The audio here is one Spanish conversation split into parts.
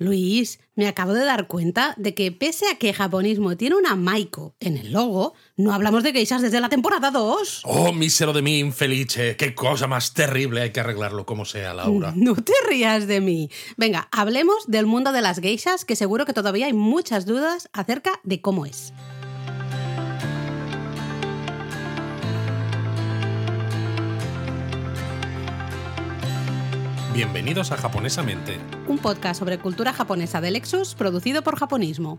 Luis, me acabo de dar cuenta de que pese a que Japonismo tiene una Maiko en el logo, no hablamos de geishas desde la temporada 2. Oh, mísero de mí, infelice. Qué cosa más terrible. Hay que arreglarlo como sea, Laura. No te rías de mí. Venga, hablemos del mundo de las geishas, que seguro que todavía hay muchas dudas acerca de cómo es. Bienvenidos a Japonesamente. Un podcast sobre cultura japonesa de Lexus producido por Japonismo.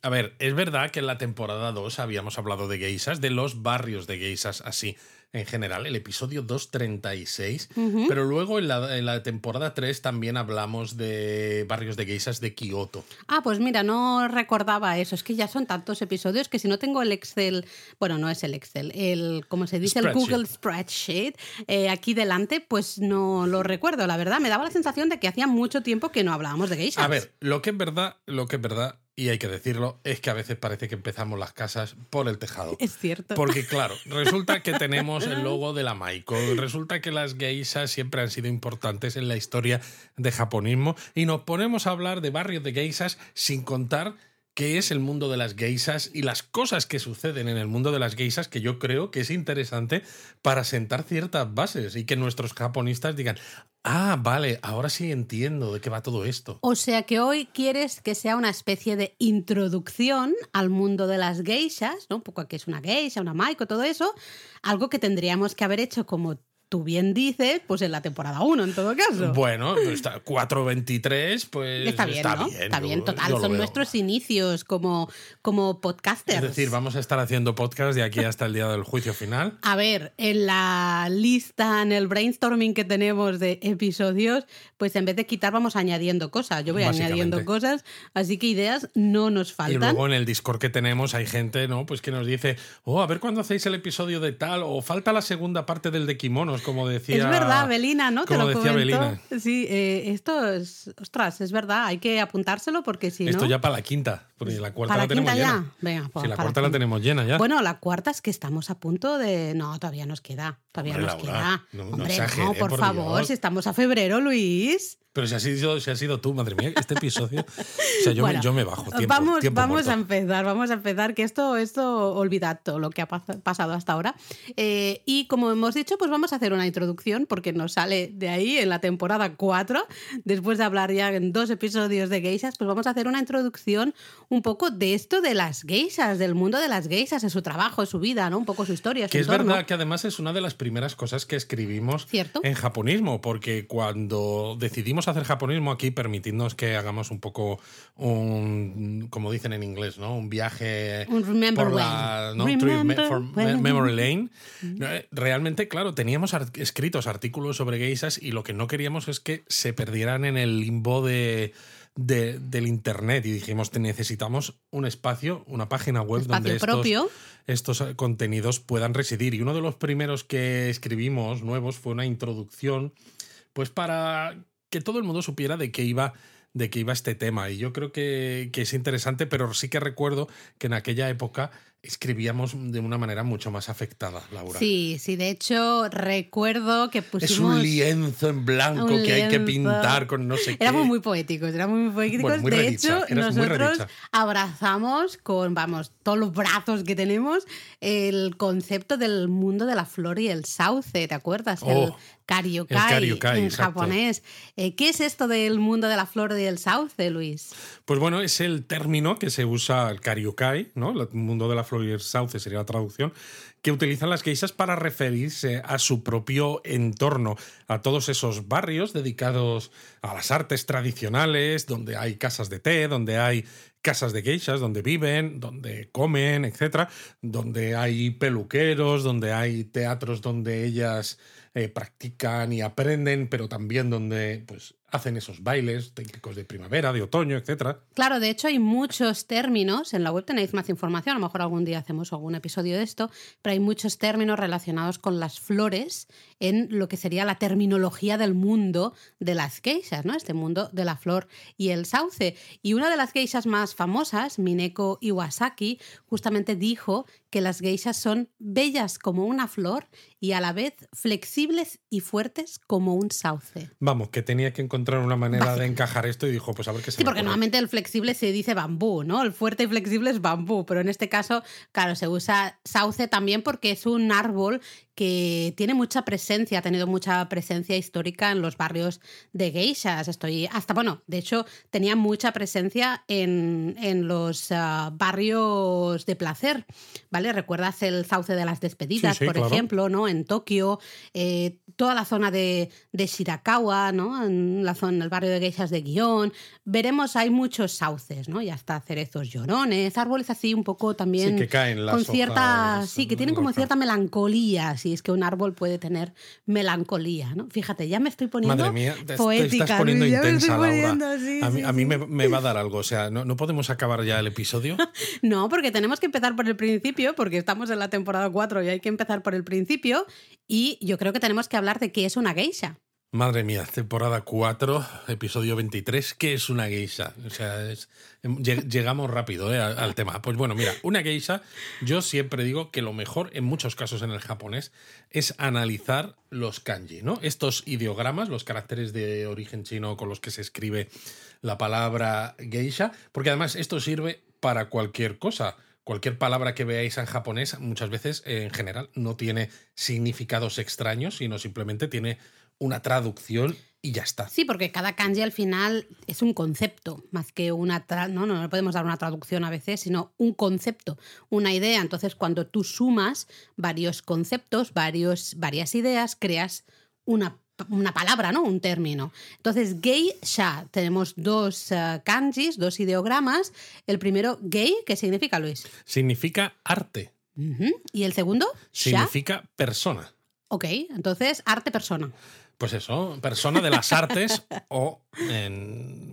A ver, es verdad que en la temporada 2 habíamos hablado de geisas, de los barrios de geisas así en general, el episodio 236, pero luego en la, temporada 3 también hablamos de barrios de geisas de Kioto. Ah, pues mira, no recordaba eso, es que ya son tantos episodios que si no tengo el Excel, bueno, no es el Excel, el, como se dice, el Google Spreadsheet, eh, aquí delante, pues no lo recuerdo, la verdad, me daba la sensación de que hacía mucho tiempo que no hablábamos de geisas. A ver, lo que es verdad, lo que es verdad y hay que decirlo, es que a veces parece que empezamos las casas por el tejado. Es cierto. Porque claro, resulta que tenemos el logo de la Maiko, resulta que las geishas siempre han sido importantes en la historia de japonismo y nos ponemos a hablar de barrios de geishas sin contar qué es el mundo de las geisas y las cosas que suceden en el mundo de las geisas que yo creo que es interesante para sentar ciertas bases y que nuestros japonistas digan, ah, vale, ahora sí entiendo de qué va todo esto. O sea que hoy quieres que sea una especie de introducción al mundo de las geishas, ¿no? Un poco que es una geisha, una maiko, todo eso, algo que tendríamos que haber hecho como tú bien dices, pues en la temporada 1 en todo caso. Bueno, 4.23, pues, pues está bien, está ¿no? bien. Está bien, total. Son nuestros inicios como, como podcasters. Es decir, vamos a estar haciendo podcast de aquí hasta el día del juicio final. A ver, en la lista, en el brainstorming que tenemos de episodios, pues en vez de quitar vamos añadiendo cosas. Yo voy añadiendo cosas, así que ideas no nos faltan. Y luego en el Discord que tenemos hay gente, ¿no? Pues que nos dice, oh, a ver cuándo hacéis el episodio de tal, o falta la segunda parte del de kimonos como decía. Es verdad, Belina, ¿no? Te lo decía Belina. Sí, eh, esto es. Ostras, es verdad, hay que apuntárselo porque si no. Esto ya para la quinta, porque la cuarta la, tenemos llena. Venga, pues, la cuarta la, tenemos llena ya. Bueno, la cuarta es que estamos a punto de. No, todavía nos queda. Todavía nos queda. No, Hombre, no, por, favor, si estamos a febrero, Luis. Pero si has sido, si has sido tú, madre mía, este episodio. O sea, yo, me, yo me, bajo. Tiempo, vamos vamos a empezar, vamos a empezar, que esto, esto olvidad todo lo que ha pasado hasta ahora. Eh, y como hemos dicho, pues vamos a hacer una introducción, porque nos sale de ahí en la temporada 4, después de hablar ya en dos episodios de geishas, pues vamos a hacer una introducción un poco de esto de las geishas, del mundo de las geishas, de su trabajo, de su vida, ¿no? Un poco su historia. Su que es verdad que además es una de las primeras cosas que escribimos en japonismo, porque cuando decidimos hacer japonismo aquí, permitidnos que hagamos un poco un, como dicen en inglés, ¿no? Un viaje por la memory lane. Eh, realmente, claro, teníamos escritos artículos sobre geisas y lo que no queríamos es que se perdieran en el limbo de, del internet y dijimos necesitamos un espacio, una página web donde estos, estos, contenidos puedan residir. Y uno de los primeros que escribimos nuevos fue una introducción, pues para que todo el mundo supiera de qué iba de qué iba este tema. Y yo creo que, que, es interesante, pero sí que recuerdo que en aquella época escribíamos de una manera mucho más afectada, Laura. Sí, sí, de hecho recuerdo que pusimos... Es un lienzo en blanco que hay que pintar con no sé qué. Éramos muy poéticos, éramos muy poéticos. de hecho, nosotros abrazamos con, vamos, todos los brazos que tenemos el concepto del mundo de la flor y el sauce, ¿te acuerdas? el oh, karyokai, en japonés. Eh, ¿Qué es esto del mundo de la flor y el sauce, Luis? Pues bueno, es el término que se usa, el karyokai, ¿no? El mundo de la el sauce sería la traducción, que utilizan las geishas para referirse a su propio entorno, a todos esos barrios dedicados a las artes tradicionales, donde hay casas de té, donde hay casas de geishas, donde viven, donde comen, etcétera, donde hay peluqueros, donde hay teatros donde ellas eh, practican y aprenden, pero también donde pues, hacen esos bailes típicos de primavera, de otoño, etc. Claro, de hecho hay muchos términos, en la web tenéis más información, a lo mejor algún día hacemos algún episodio de esto, pero hay muchos términos relacionados con las flores en lo que sería la terminología del mundo de las geishas, ¿no? Este mundo de la flor y el sauce. Y una de las geishas más famosas, Mineko Iwasaki, justamente dijo que las geishas son bellas como una flor y a la vez flexibles y fuertes como un sauce. Vamos, que tenía que encontrar una manera de encajar esto y dijo, pues a ver qué se Sí, porque normalmente el flexible se dice bambú, ¿no? El fuerte y flexible es bambú, pero en este caso, claro, se usa sauce también porque es un árbol que tiene mucha presencia, ha tenido mucha presencia histórica en los barrios de geishas. Estoy hasta, bueno, de hecho, tenía mucha presencia en, los ah, barrios de placer, ¿vale? ¿Recuerdas el sauce de las despedidas, por ejemplo, ¿no? En Tokio, eh, toda la zona de, Shirakawa, ¿no? En la zona, el barrio de geishas de Guión. Veremos, hay muchos sauces, ¿no? Y hasta cerezos llorones, árboles así un poco también. Sí, que caen las con cierta, Sí, que tienen como cierta melancolía, sí es que un árbol puede tener melancolía, ¿no? Fíjate, ya me estoy poniendo Madre mía, te, estás poniendo intensa, Laura. a mí, me, va a dar algo, o sea, ¿no, podemos acabar ya el episodio? no, porque tenemos que empezar por el principio, porque estamos en la temporada 4 y hay que empezar por el principio, y yo creo que tenemos que hablar de qué es una geisha. Madre mía, temporada 4, episodio 23. ¿Qué es una geisha? O sea, em, llegamos rápido eh, al, tema. Pues bueno, mira, una geisha, yo siempre digo que lo mejor, en muchos casos en el japonés, es analizar los kanji, ¿no? Estos ideogramas, los caracteres de origen chino con los que se escribe la palabra geisha, porque además esto sirve para cualquier cosa cualquier palabra que veáis en japonés muchas veces en general no tiene significados extraños, sino simplemente tiene una traducción y ya está. Sí, porque cada kanji al final es un concepto, más que una... no, no, no podemos dar una traducción a veces, sino un concepto, una idea. Entonces, cuando tú sumas varios conceptos, varios, varias ideas, creas una, una palabra, ¿no? Un término. Entonces, geisha, tenemos dos uh, kanjis, dos ideogramas. El primero, gei, ¿qué significa, Luis? Significa arte. ¿Y el segundo? Significa persona. Ok, entonces, arte-persona. Pues eso, persona de las artes o,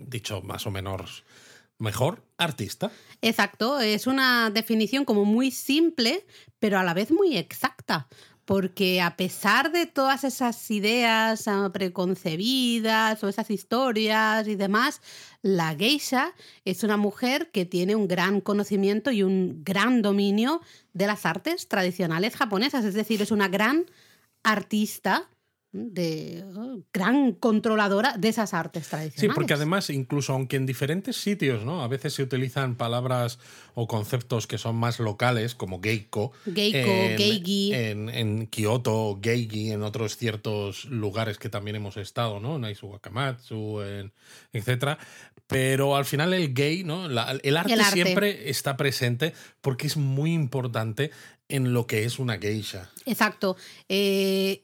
dicho más o menos mejor, artista. Exacto, es una definición como muy simple, pero a la vez muy exacta. Porque a pesar de todas esas ideas ah, preconcebidas o esas historias y demás, la geisha es una mujer que tiene un gran conocimiento y un gran dominio de las artes tradicionales japonesas. Es decir, es una gran artista de oh, gran controladora de esas artes tradicionales. Sí, porque además, incluso aunque en diferentes sitios, ¿no? A veces se utilizan palabras o conceptos que son más locales, como geiko. Geiko, en, geigi. En, en, Kioto, geigi, en otros ciertos lugares que también hemos estado, ¿no? En Wakamatsu, en, etcétera. Pero al final el gay, ¿no? el, arte el, arte siempre está presente porque es muy importante en lo que es una geisha. Exacto. Eh,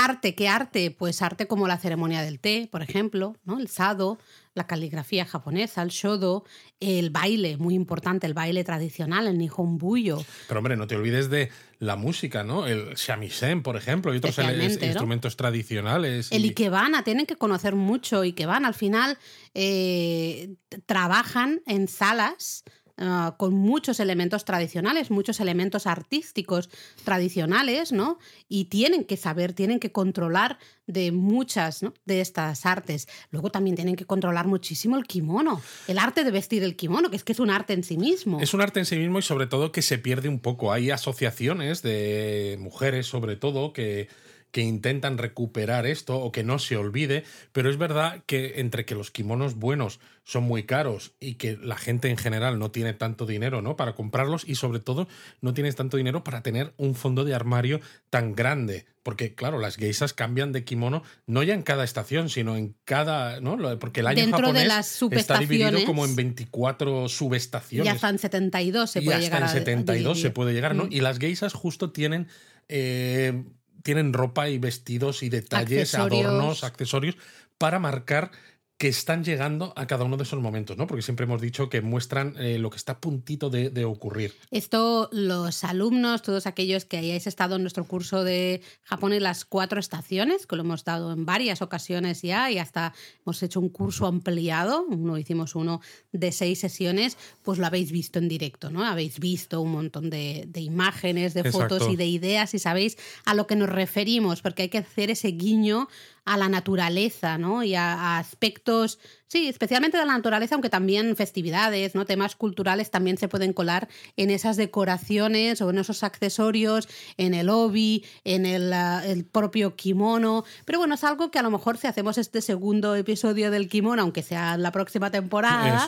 Arte, ¿qué arte? Pues arte como la ceremonia del té, por ejemplo, ¿no? El sado, la caligrafía japonesa, el shodo, el baile, muy importante, el baile tradicional, el nihon buyo. Pero hombre, no te olvides de la música, ¿no? El shamisen, por ejemplo, y otros instrumentos tradicionales. El ikebana, tienen que conocer mucho ikebana. Al final eh, trabajan en salas Ah, con muchos elementos tradicionales, muchos elementos artísticos tradicionales, ¿no? Y tienen que saber, tienen que controlar de muchas de estas artes. Luego también tienen que controlar muchísimo el kimono, el arte de vestir el kimono, que es que es un arte en sí mismo. Es un arte en sí mismo y sobre todo que se pierde un poco. Hay asociaciones de mujeres, sobre todo, que que intentan recuperar esto o que no se olvide, pero es verdad que entre que los kimonos buenos son muy caros y que la gente en general no tiene tanto dinero ¿no? para comprarlos y sobre todo no tienes tanto dinero para tener un fondo de armario tan grande. Porque, claro, las geisas cambian de kimono no ya en cada estación, sino en cada. ¿no? Porque el año Dentro de las está dividido como en 24 subestaciones. Y hasta en 72 se puede llegar. en 72 se puede llegar, ¿no? Mm. Y las geisas justo tienen. Eh, tienen ropa y vestidos y detalles, adornos, accesorios para marcar que están llegando a cada uno de esos momentos, ¿no? Porque siempre hemos dicho que muestran eh, lo que está a puntito de, ocurrir. Esto, los alumnos, todos aquellos que hayáis estado en nuestro curso de Japón en las cuatro estaciones, que lo hemos dado en varias ocasiones ya, y hasta hemos hecho un curso ampliado, uno hicimos uno de seis sesiones, pues lo habéis visto en directo, ¿no? Habéis visto un montón de, imágenes, de fotos y de ideas, y sabéis a lo que nos referimos, porque hay que hacer ese guiño a la naturaleza, ¿no? Y a, aspectos, sí, especialmente de la naturaleza, aunque también festividades, ¿no? Temas culturales también se pueden colar en esas decoraciones o en esos accesorios, en el obi, en el, el propio kimono. Pero bueno, es algo que a lo mejor si hacemos este segundo episodio del kimono, aunque sea la próxima temporada,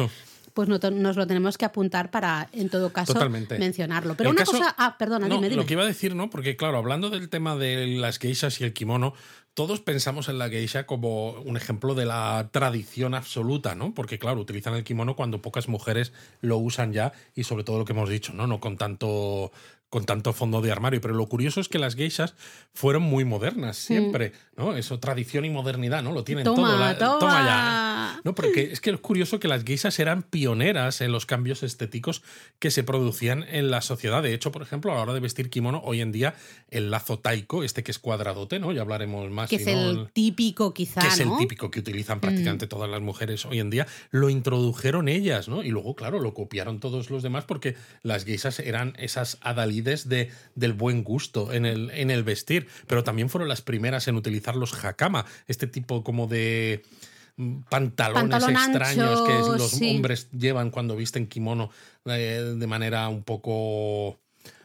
pues nos lo tenemos que apuntar para, en todo caso, mencionarlo. Pero una cosa. Ah, perdona, dime, dime. Lo que iba a decir, ¿no? Porque, claro, hablando del tema de las geishas y el kimono, todos pensamos en la geisha como un ejemplo de la tradición absoluta, ¿no? Porque, claro, utilizan el kimono cuando pocas mujeres lo usan ya y sobre todo lo que hemos dicho, ¿no? No con tanto con tanto fondo de armario. Pero lo curioso es que las geishas fueron muy modernas siempre, ¿no? Eso, tradición y modernidad, ¿no? Lo tienen todo. toma. toma ya. No, porque es que es curioso que las geishas eran pioneras en los cambios estéticos que se producían en la sociedad. De hecho, por ejemplo, a la hora de vestir kimono, hoy en día el lazo taiko, este que es cuadradote, ¿no? Ya hablaremos más. Que es el típico, quizá. Que es el típico que utilizan prácticamente mm. todas las mujeres hoy en día. Lo introdujeron ellas, ¿no? Y luego, claro, lo copiaron todos los demás porque las geishas eran esas adalides de, del buen gusto en el, en el vestir, pero también fueron las primeras en utilizar los hakama, este tipo como de mm, pantalones extraños que los hombres llevan cuando visten kimono eh, de manera un poco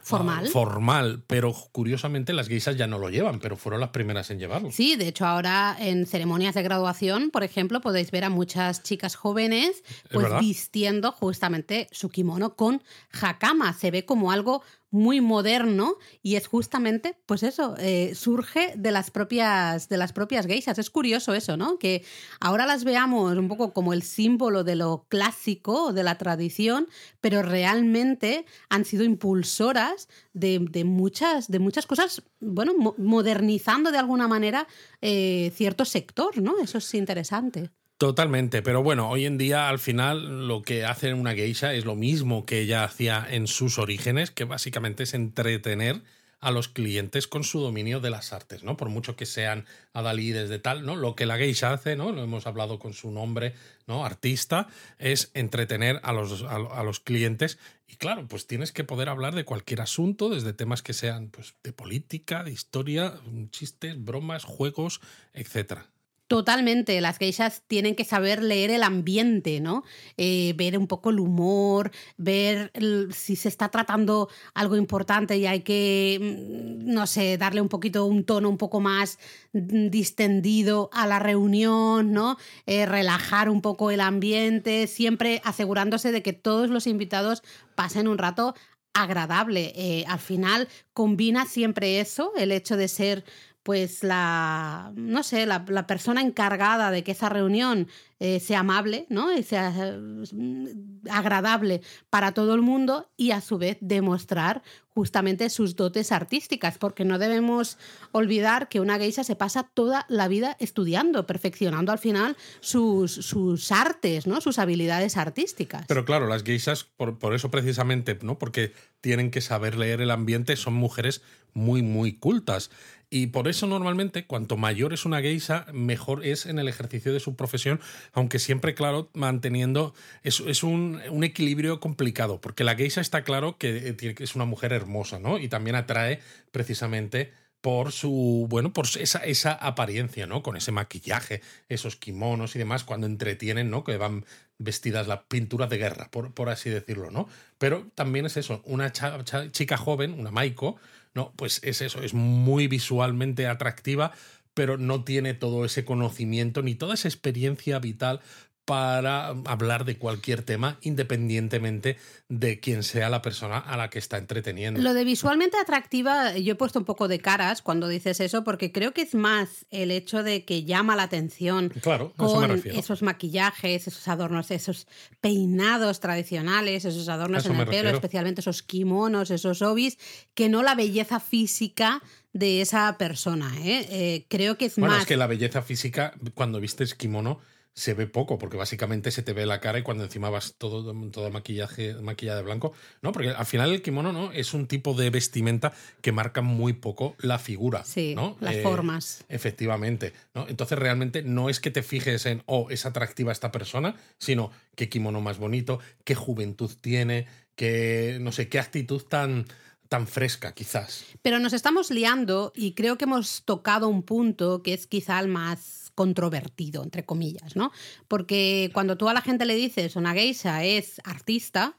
Formal. formal, pero curiosamente las geishas ya no lo llevan, pero fueron las primeras en llevarlo. Sí, de hecho ahora en ceremonias de graduación, por ejemplo, podéis ver a muchas chicas jóvenes pues vistiendo justamente su kimono con hakama. Se ve como algo muy moderno y es justamente, pues eso, eh, surge de las propias de las propias geishas. Es curioso eso, ¿no? Que ahora las veamos un poco como el símbolo de lo clásico, de la tradición, pero realmente han sido impulsoras de, muchas, de muchas cosas, bueno, modernizando de alguna manera eh, cierto sector, ¿no? Eso es interesante. Totalmente, pero bueno, hoy en día al final lo que hace una geisha es lo mismo que ella hacía en sus orígenes, que básicamente es entretener a los clientes con su dominio de las artes, ¿no? Por mucho que sean adalides de tal, ¿no? Lo que la geisha hace, ¿no? Lo hemos hablado con su nombre, ¿no? Artista, es entretener a los, a, los clientes. Y claro, pues tienes que poder hablar de cualquier asunto, desde temas que sean pues, de política, de historia, chistes, bromas, juegos, etcétera. Totalmente, las geishas tienen que saber leer el ambiente, ¿no? Eh, ver un poco el humor, ver si se está tratando algo importante y hay que, mm, no sé, darle un poquito un tono un poco más distendido a la reunión, ¿no? Eh, relajar un poco el ambiente, siempre asegurándose de que todos los invitados pasen un rato agradable. Eh, al final combina siempre eso, el hecho de ser pues la, no sé, la, persona encargada de que esa reunión eh, sea amable, ¿no? Y sea mm, agradable para todo el mundo y a su vez demostrar justamente sus dotes artísticas, porque no debemos olvidar que una geisha se pasa toda la vida estudiando, perfeccionando al final sus, sus artes, ¿no? Sus habilidades artísticas. Pero claro, las geishas, por, por eso precisamente, ¿no? Porque tienen que saber leer el ambiente, son mujeres muy, muy cultas. Y por eso normalmente, cuanto mayor es una geisha, mejor es en el ejercicio de su profesión, aunque siempre, claro, manteniendo... Es, es un, un, equilibrio complicado, porque la geisha está claro que es una mujer hermosa, ¿no? Y también atrae precisamente por su, bueno, por esa, esa apariencia, ¿no? Con ese maquillaje, esos kimonos y demás, cuando entretienen, ¿no? Que van vestidas la pintura de guerra, por, por así decirlo, ¿no? Pero también es eso, una chica joven, una Maiko, no, pues es eso, es muy visualmente atractiva, pero no tiene todo ese conocimiento ni toda esa experiencia vital para hablar de cualquier tema independientemente de quién sea la persona a la que está entreteniendo. Lo de visualmente atractiva, yo he puesto un poco de caras cuando dices eso, porque creo que es más el hecho de que llama la atención claro, con esos maquillajes, esos adornos, esos peinados tradicionales, esos adornos en el pelo, especialmente esos kimonos, esos obis, que no la belleza física de esa persona. ¿eh? eh creo que es más... Bueno, es que la belleza física, cuando vistes kimono, se ve poco, porque básicamente se te ve la cara y cuando encima vas todo, todo maquillaje, maquillada de blanco. No, porque al final el kimono no es un tipo de vestimenta que marca muy poco la figura. Sí, ¿no? las eh, formas. Efectivamente. ¿no? Entonces realmente no es que te fijes en, oh, es atractiva esta persona, sino qué kimono más bonito, qué juventud tiene, qué, no sé, qué actitud tan tan fresca, quizás. Pero nos estamos liando y creo que hemos tocado un punto que es quizá el más controvertido, entre comillas, ¿no? Porque cuando tú a la gente le dices una geisha es artista,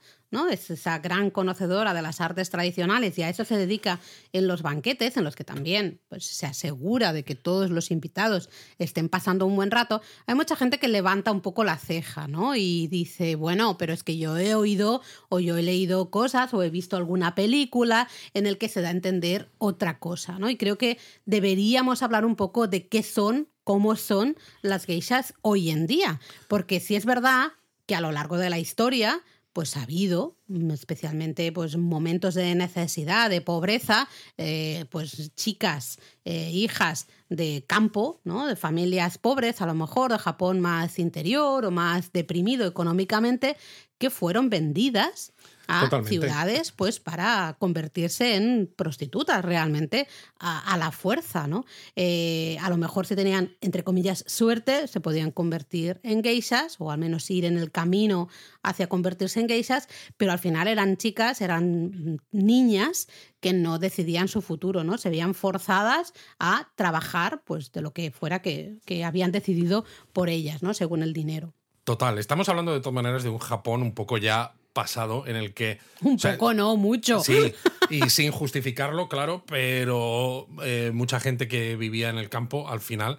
Es esa gran conocedora de las artes tradicionales y a eso se dedica en los banquetes, en los que también pues, se asegura de que todos los invitados estén pasando un buen rato. Hay mucha gente que levanta un poco la ceja, ¿no? Y dice, bueno, pero es que yo he oído o yo he leído cosas o he visto alguna película en el que se da a entender otra cosa, ¿no? Y creo que deberíamos hablar un poco de qué son, cómo son las geishas hoy en día, porque si es verdad que a lo largo de la historia pues ha habido, mm, especialmente pues, momentos de necesidad, de pobreza, eh, pues chicas, eh, hijas de campo, ¿no? de familias pobres, a lo mejor de Japón más interior o más deprimido económicamente, que fueron vendidas a ciudades pues para convertirse en prostitutas realmente a, la fuerza, ¿no? Eh, a lo mejor si tenían, entre comillas, suerte, se podían convertir en geishas o al menos ir en el camino hacia convertirse en geishas, pero al final eran chicas, eran niñas que no decidían su futuro, ¿no? Se veían forzadas a trabajar pues de lo que fuera que, que habían decidido por ellas, ¿no? Según el dinero. Total, estamos hablando de todas maneras de un Japón un poco ya pasado en el que... Un poco, no, mucho. Sí, y sin justificarlo, claro, pero eh, mucha gente que vivía en el campo al final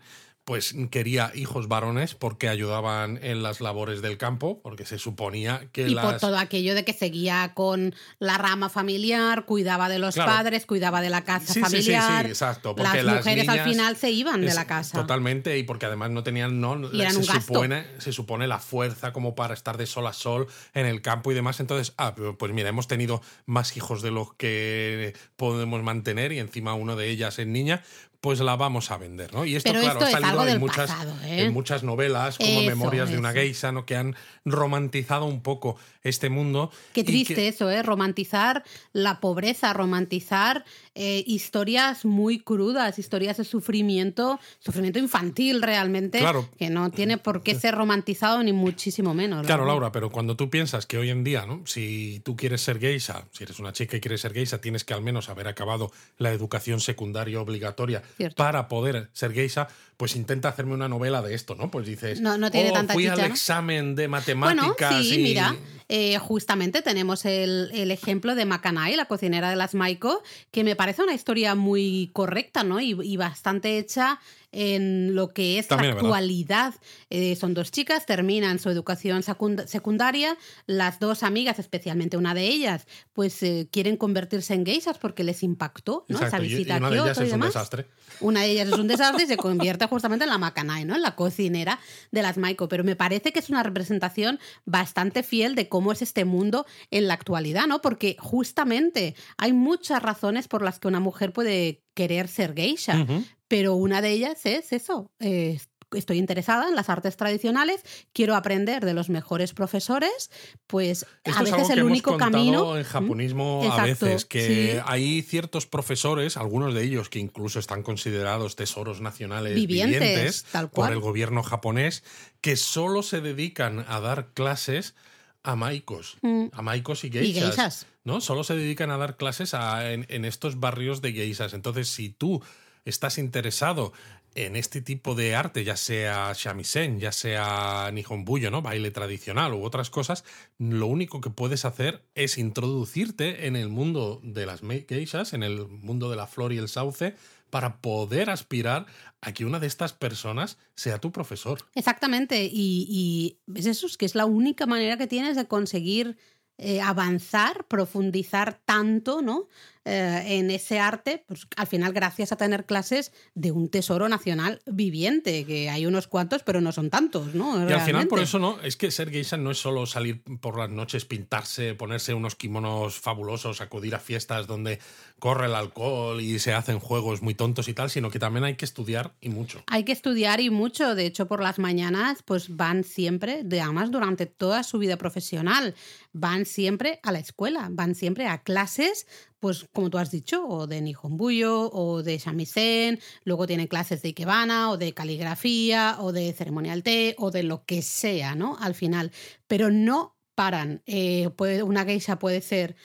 pues quería hijos varones porque ayudaban en las labores del campo, porque se suponía que... Y por todo aquello de que seguía con la rama familiar, cuidaba de los padres, cuidaba de la casa familiar. Sí, sí, exacto. Porque las, mujeres al final se iban de la casa. Totalmente, y porque además no tenían... No, se, supone, se supone la fuerza como para estar de sol a sol en el campo y demás. Entonces, ah, pues mira, hemos tenido más hijos de los que podemos mantener y encima uno de ellas es niña, pues la vamos a vender, ¿no? Y esto, claro, ha salido en, muchas, ¿eh? en muchas novelas, como Memorias de una geisha, ¿no? Que han romantizado un poco este mundo. Qué triste eso, ¿eh? Romantizar la pobreza, romantizar eh, historias muy crudas, historias de sufrimiento, sufrimiento infantil realmente, que no tiene por qué ser romantizado ni muchísimo menos. Claro, Laura, pero cuando tú piensas que hoy en día, ¿no? Si tú quieres ser geisha, si eres una chica y quieres ser geisha, tienes que al menos haber acabado la educación secundaria obligatoria para poder ser geisha, pues intenta hacerme una novela de esto, ¿no? Pues dices, no, no tiene oh, fui al examen de matemáticas bueno, sí, mira, eh, justamente tenemos el, ejemplo de Makanai, la cocinera de las Maiko, que me parece una historia muy correcta, ¿no? y bastante hecha en lo que es la actualidad. Eh, son dos chicas, terminan su educación secundaria, las dos amigas, especialmente una de ellas, pues eh, quieren convertirse en geishas porque les impactó ¿no? esa visita y una de ellas es un desastre. Una de ellas es un desastre y se convierte justamente en la Makanai, ¿no? en la cocinera de las Maiko. Pero me parece que es una representación bastante fiel de cómo es este mundo en la actualidad, ¿no? Porque justamente hay muchas razones por las que una mujer puede querer ser geisha, pero una de ellas es eso. estoy interesada en las artes tradicionales, quiero aprender de los mejores profesores, pues a veces el único camino. En japonismo, a veces, que hay ciertos profesores, algunos de ellos que incluso están considerados tesoros nacionales vivientes, por el gobierno japonés, que solo se dedican a dar clases a maicos, mm. a maicos y geishas, ¿no? Solo se dedican a dar clases en, en estos barrios de geishas. Entonces, si tú estás interesado en este tipo de arte, ya sea shamisen, ya sea nihonbuyo, ¿no? baile tradicional u otras cosas, lo único que puedes hacer es introducirte en el mundo de las geishas, en el mundo de la flor y el sauce, para poder aspirar a que una de estas personas sea tu profesor. Exactamente, y, es eso, es que es la única manera que tienes de conseguir eh, avanzar, profundizar tanto, ¿no? Eh, en ese arte, pues al final gracias a tener clases de un tesoro nacional viviente, que hay unos cuantos, pero no son tantos, ¿no? Y al final por eso no, es que ser geisha no es solo salir por las noches, pintarse, ponerse unos kimonos fabulosos, acudir a fiestas donde corre el alcohol y se hacen juegos muy tontos y tal, sino que también hay que estudiar y mucho. Hay que estudiar y mucho, de hecho por las mañanas pues van siempre, además durante toda su vida profesional, van siempre a la escuela, van siempre a clases pues como tú has dicho, o de Nihonbuyo, o de shamisen, luego tienen clases de Ikebana, o de caligrafía, o de ceremonial té, o de lo que sea, ¿no? Al final. Pero no paran. Eh, puede, una geisha puede ser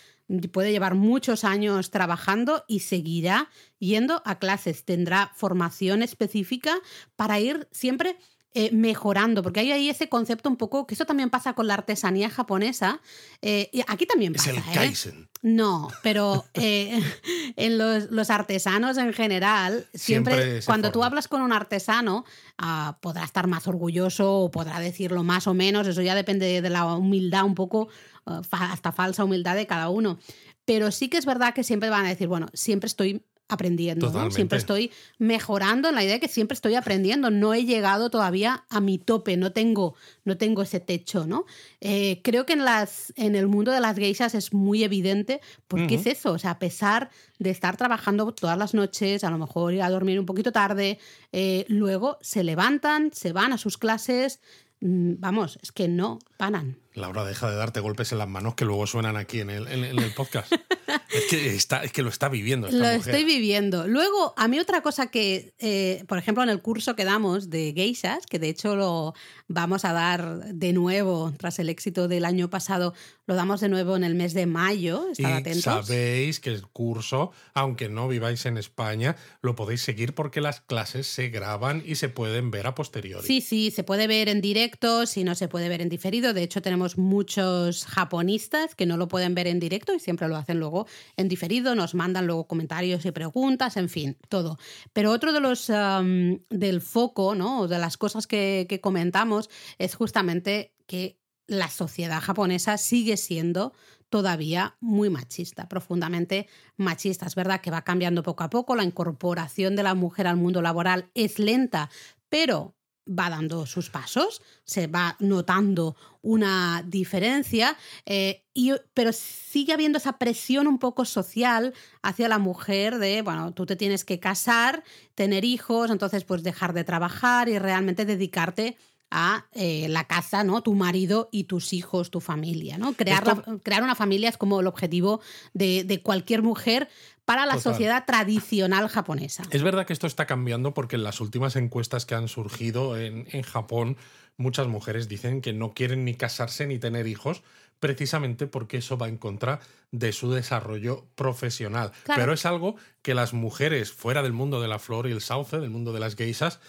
puede llevar muchos años trabajando y seguirá yendo a clases. Tendrá formación específica para ir siempre eh, mejorando, porque hay ahí ese concepto un poco, que eso también pasa con la artesanía japonesa, eh, y aquí también pasa. Es el ¿eh? Kaizen. No, pero en los, artesanos en general, siempre, cuando tú hablas con un artesano, ah, podrá estar más orgulloso o podrá decirlo más o menos, eso ya depende de la humildad un poco, ah, hasta falsa humildad de cada uno. Pero sí que es verdad que siempre van a decir, bueno, siempre estoy aprendiendo, ¿no? Siempre estoy mejorando en la idea de que siempre estoy aprendiendo. No he llegado todavía a mi tope, no tengo, no tengo ese techo, ¿no? Eh, creo que en, las, en el mundo de las geishas es muy evidente porque es eso, o sea, a pesar de estar trabajando todas las noches, a lo mejor ir a dormir un poquito tarde, eh, luego se levantan, se van a sus clases, mm, vamos, es que no paran. Laura, deja de darte golpes en las manos que luego suenan aquí en el, en, el podcast. es, que está, es que lo está viviendo. lo estoy viviendo. Luego, a mí otra cosa que, eh, por ejemplo, en el curso que damos de geishas, que de hecho lo vamos a dar de nuevo tras el éxito del año pasado, lo damos de nuevo en el mes de mayo. Estad y atentos. sabéis que el curso, aunque no viváis en España, lo podéis seguir porque las clases se graban y se pueden ver a posteriori. Sí, sí, se puede ver en directo, si no se puede ver en diferido. De hecho, tenemos muchos japonistas que no lo pueden ver en directo y siempre lo hacen luego en diferido, nos mandan luego comentarios y preguntas, en fin, todo. Pero otro de los del foco, ¿no? De las cosas que, que comentamos es justamente que la sociedad japonesa sigue siendo todavía muy machista, profundamente machista. Es verdad que va cambiando poco a poco, la incorporación de la mujer al mundo laboral es lenta, pero va dando sus pasos, se va notando una diferencia, eh, y, pero sigue habiendo esa presión un poco social hacia la mujer de, bueno, tú te tienes que casar, tener hijos, entonces pues dejar de trabajar y realmente dedicarte a eh, la casa, ¿no? Tu marido y tus hijos, tu familia, ¿no? Crear, crear una familia es como el objetivo de, de cualquier mujer para la sociedad tradicional japonesa. Es verdad que esto está cambiando porque en las últimas encuestas que han surgido en, en Japón, muchas mujeres dicen que no quieren ni casarse ni tener hijos precisamente porque eso va en contra de su desarrollo profesional. Pero es algo que las mujeres fuera del mundo de la flor y el sauce, del mundo de las geisas,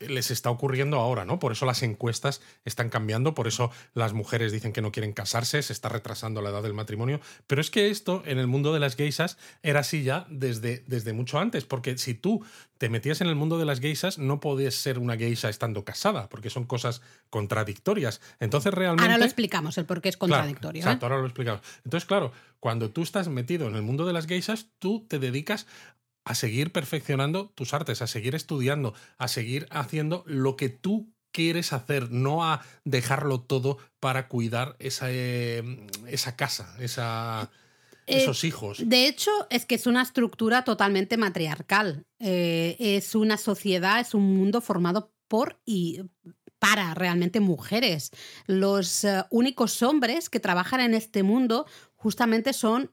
les está ocurriendo ahora, ¿no? Por eso las encuestas están cambiando, por eso las mujeres dicen que no quieren casarse, se está retrasando la edad del matrimonio. Pero es que esto en el mundo de las geisas era así ya desde, desde mucho antes, porque si tú te metías en el mundo de las geisas, no podías ser una geisha estando casada, porque son cosas contradictorias. Entonces realmente... Ahora lo explicamos, el por qué es contradictorio. exacto, ¿eh? ahora lo explicamos. Entonces, claro, cuando tú estás metido en el mundo de las geishas, tú te dedicas a seguir perfeccionando tus artes, a seguir estudiando, a seguir haciendo lo que tú quieres hacer, no a dejarlo todo para cuidar esa, eh, esa casa, esa, eh, esos hijos. De hecho, es que es una estructura totalmente matriarcal. Eh, es una sociedad, es un mundo formado por y para realmente mujeres. Los únicos hombres que trabajan en este mundo justamente son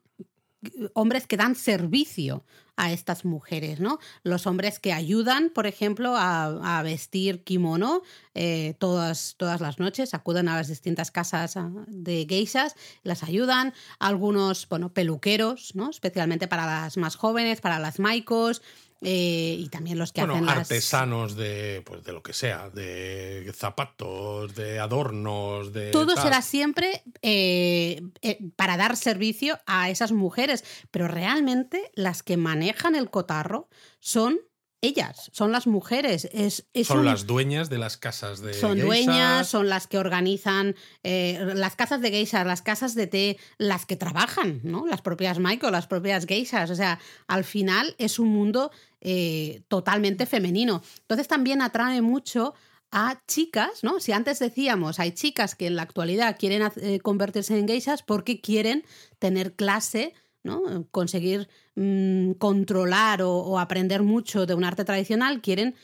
hombres que dan servicio a estas mujeres, ¿no? Los hombres que ayudan, por ejemplo, a, vestir kimono eh, todas, todas las noches, acuden a las distintas casas ah, de geishas, las ayudan, algunos, bueno, peluqueros, ¿no? Especialmente para las más jóvenes, para las maicos, eh, y también los que hacen artesanos de pues de lo que sea de zapatos de adornos de todo será siempre eh, eh, para dar servicio a esas mujeres pero realmente las que manejan el cotarro son ellas, son las mujeres. Es, son las dueñas de las casas de Son dueñas, son las que organizan las casas de geishas, las casas de té, las que trabajan, ¿no? Las propias Michael, las propias geishas. O sea, al final es un mundo eh, totalmente femenino. Entonces también atrae mucho a chicas, ¿no? Si antes decíamos, hay chicas que en la actualidad quieren eh, convertirse en geishas porque quieren tener clase, ¿no? Conseguir mm, controlar o, aprender mucho de un arte tradicional, quieren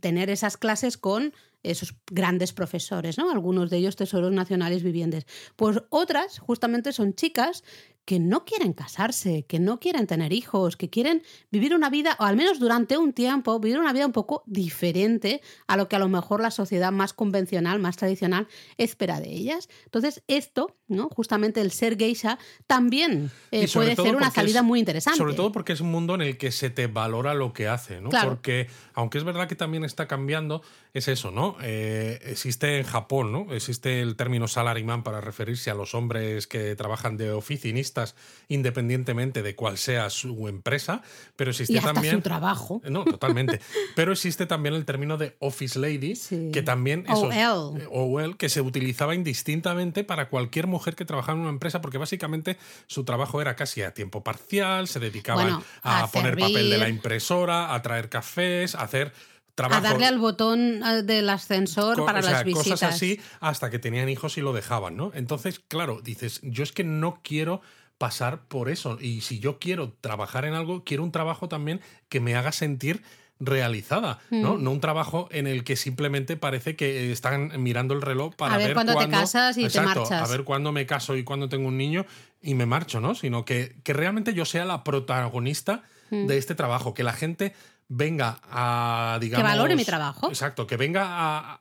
tener esas clases con esos grandes profesores, ¿no? Algunos de ellos tesoros nacionales vivientes. Pues otras, justamente, son chicas que no quieren casarse, que no quieren tener hijos, que quieren vivir una vida, o al menos durante un tiempo, vivir una vida un poco diferente a lo que a lo mejor la sociedad más convencional, más tradicional, espera de ellas. Entonces, esto, ¿no? Justamente el ser geisha, también eh, puede ser una salida muy interesante. Sobre todo porque es un mundo en el que se te valora lo que hace, ¿no? Porque, aunque es verdad que también está cambiando, es eso, ¿no? Eh, existe en Japón, ¿no? Existe el término salaryman para referirse a los hombres que trabajan de oficinistas independientemente de cuál sea su empresa, pero existe y hasta también su trabajo. No, totalmente. pero existe también el término de office lady, que también OL. que se utilizaba indistintamente para cualquier mujer que trabajaba en una empresa porque básicamente su trabajo era casi a tiempo parcial, se dedicaban a, poner papel de la impresora, a traer cafés, a hacer a darle al botón eh, del ascensor para las visitas. Cosas así hasta que tenían hijos y lo dejaban, ¿no? Entonces, claro, dices, yo es que no quiero pasar por eso. Y si yo quiero trabajar en algo, quiero un trabajo también que me haga sentir realizada, ¿no? Mm. No un trabajo en el que simplemente parece que están mirando el reloj para ver, cuándo te casas y te marchas. A ver cuándo me caso y cuándo tengo un niño y me marcho, ¿no? Sino que, que realmente yo sea la protagonista mm. de este trabajo, que la gente venga a, digamos... Que valore mi trabajo. Exacto, que venga a,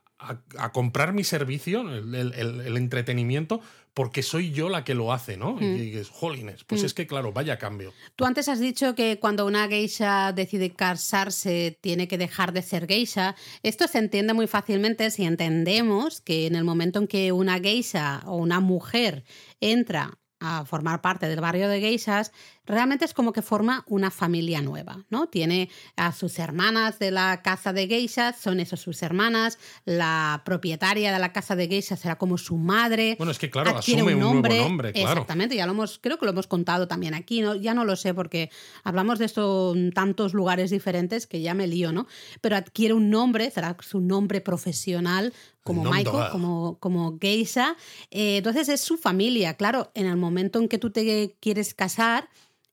comprar mi servicio, el, entretenimiento, porque soy yo la que lo hace, ¿no? Y dices, jolines, pues mm. es que claro, vaya cambio. Tú antes has dicho que cuando una geisha decide casarse tiene que dejar de ser geisha. Esto se entiende muy fácilmente si entendemos que en el momento en que una geisha o una mujer entra a formar parte del barrio de geishas, realmente es como que forma una familia nueva, ¿no? Tiene a sus hermanas de la casa de geishas, son esas sus hermanas, la propietaria de la casa de geishas será como su madre. Bueno, es que claro, asume un, nombre, nuevo nombre, claro. Exactamente, ya lo hemos, creo que lo hemos contado también aquí, ¿no? ya no lo sé porque hablamos de esto en tantos lugares diferentes que ya me lío, ¿no? Pero adquiere un nombre, será su nombre profesional como Michael, como, como geisha. Eh, entonces es su familia, claro, en el momento en que tú te quieres casar,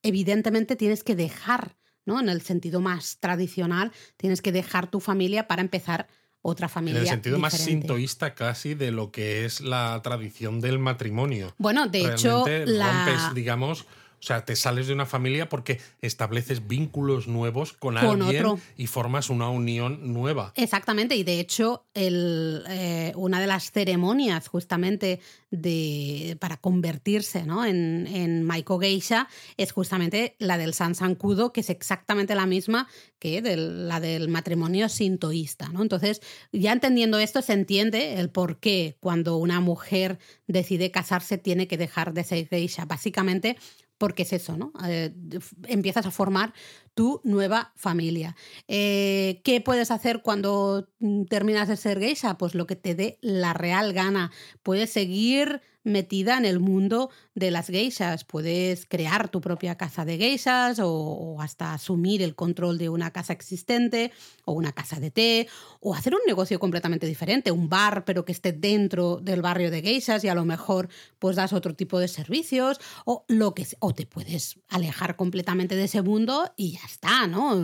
evidentemente tienes que dejar, ¿no? En el sentido más tradicional, tienes que dejar tu familia para empezar otra familia. En el sentido más sintoísta casi de lo que es la tradición del matrimonio. Bueno, de hecho, rompes, digamos, o sea, te sales de una familia porque estableces vínculos nuevos con, alguien y formas una unión nueva. Exactamente, y de hecho, el, eh, una de las ceremonias justamente de, para convertirse ¿no? en, en Maiko Geisha es justamente la del San Sankudo, que es exactamente la misma que la del matrimonio sintoísta. ¿no? Entonces, ya entendiendo esto, se entiende el por qué cuando una mujer decide casarse tiene que dejar de ser geisha. Básicamente porque es eso, ¿no? Eh, empiezas a formar tu nueva familia. Eh, ¿Qué puedes hacer cuando mm, terminas de ser geisha? Pues lo que te dé la real gana. Puedes seguir metida en el mundo de las geishas. Puedes crear tu propia casa de geishas o, hasta asumir el control de una casa existente o una casa de té o hacer un negocio completamente diferente, un bar pero que esté dentro del barrio de geishas y a lo mejor pues das otro tipo de servicios o lo que o te puedes alejar completamente de ese mundo y ya está, ¿no?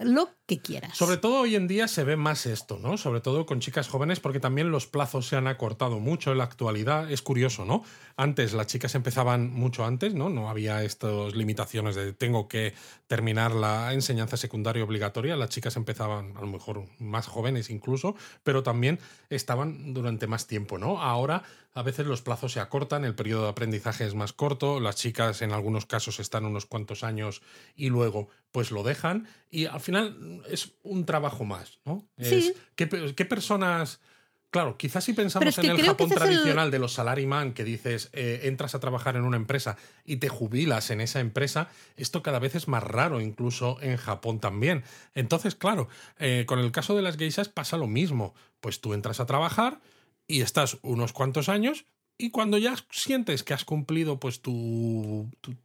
lo quieras. Sobre todo hoy en día se ve más esto, ¿no? Sobre todo con chicas jóvenes porque también los plazos se han acortado mucho en la actualidad. Es curioso, ¿no? Antes las chicas empezaban mucho antes, ¿no? No había estas limitaciones de tengo que terminar la enseñanza secundaria obligatoria. Las chicas empezaban a lo mejor más jóvenes incluso, pero también estaban durante más tiempo, ¿no? Ahora a veces los plazos se acortan, el periodo de aprendizaje es más corto, las chicas en algunos casos están unos cuantos años y luego pues lo dejan y al final es un trabajo más, ¿no? Sí. ¿qué, personas... Claro, quizás si pensamos en el Japón tradicional de los salaryman, que dices, eh, entras a trabajar en una empresa y te jubilas en esa empresa, esto cada vez es más raro, incluso en Japón también. Entonces, claro, eh, con el caso de las geishas pasa lo mismo. Pues tú entras a trabajar, y estás unos cuantos años y cuando ya sientes que has cumplido pues tu, tu,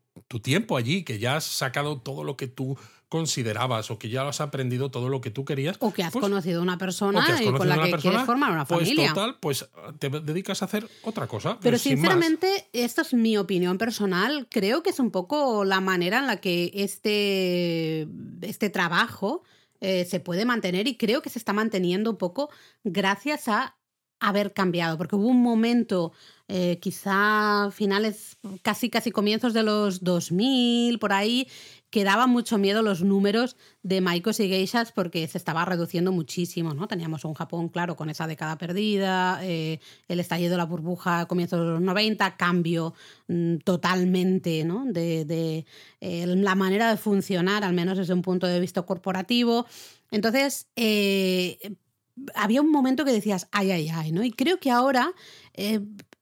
tiempo allí, que ya has sacado todo lo que tú considerabas o que ya has aprendido todo lo que tú querías. O que has pues conocido una persona y con la que quieres formar una pues familia. Pues total, pues te dedicas a hacer otra cosa. Pero sinceramente, esta es mi opinión personal. Creo que es un poco la manera en la que este, este trabajo eh, se puede mantener y creo que se está manteniendo un poco gracias a haber cambiado, porque hubo un momento, eh, quizá finales, casi casi comienzos de los 2000, por ahí, que daba mucho miedo los números de maikos y geishas porque se estaba reduciendo muchísimo, ¿no? Teníamos un Japón, claro, con esa década perdida, eh, el estallido de la burbuja a comienzos de los 90, cambio mm, totalmente, ¿no? De, eh, la manera de funcionar, al menos desde un punto de vista corporativo. Entonces, había un momento que decías, ay, ay, ay, ¿no? Y creo que ahora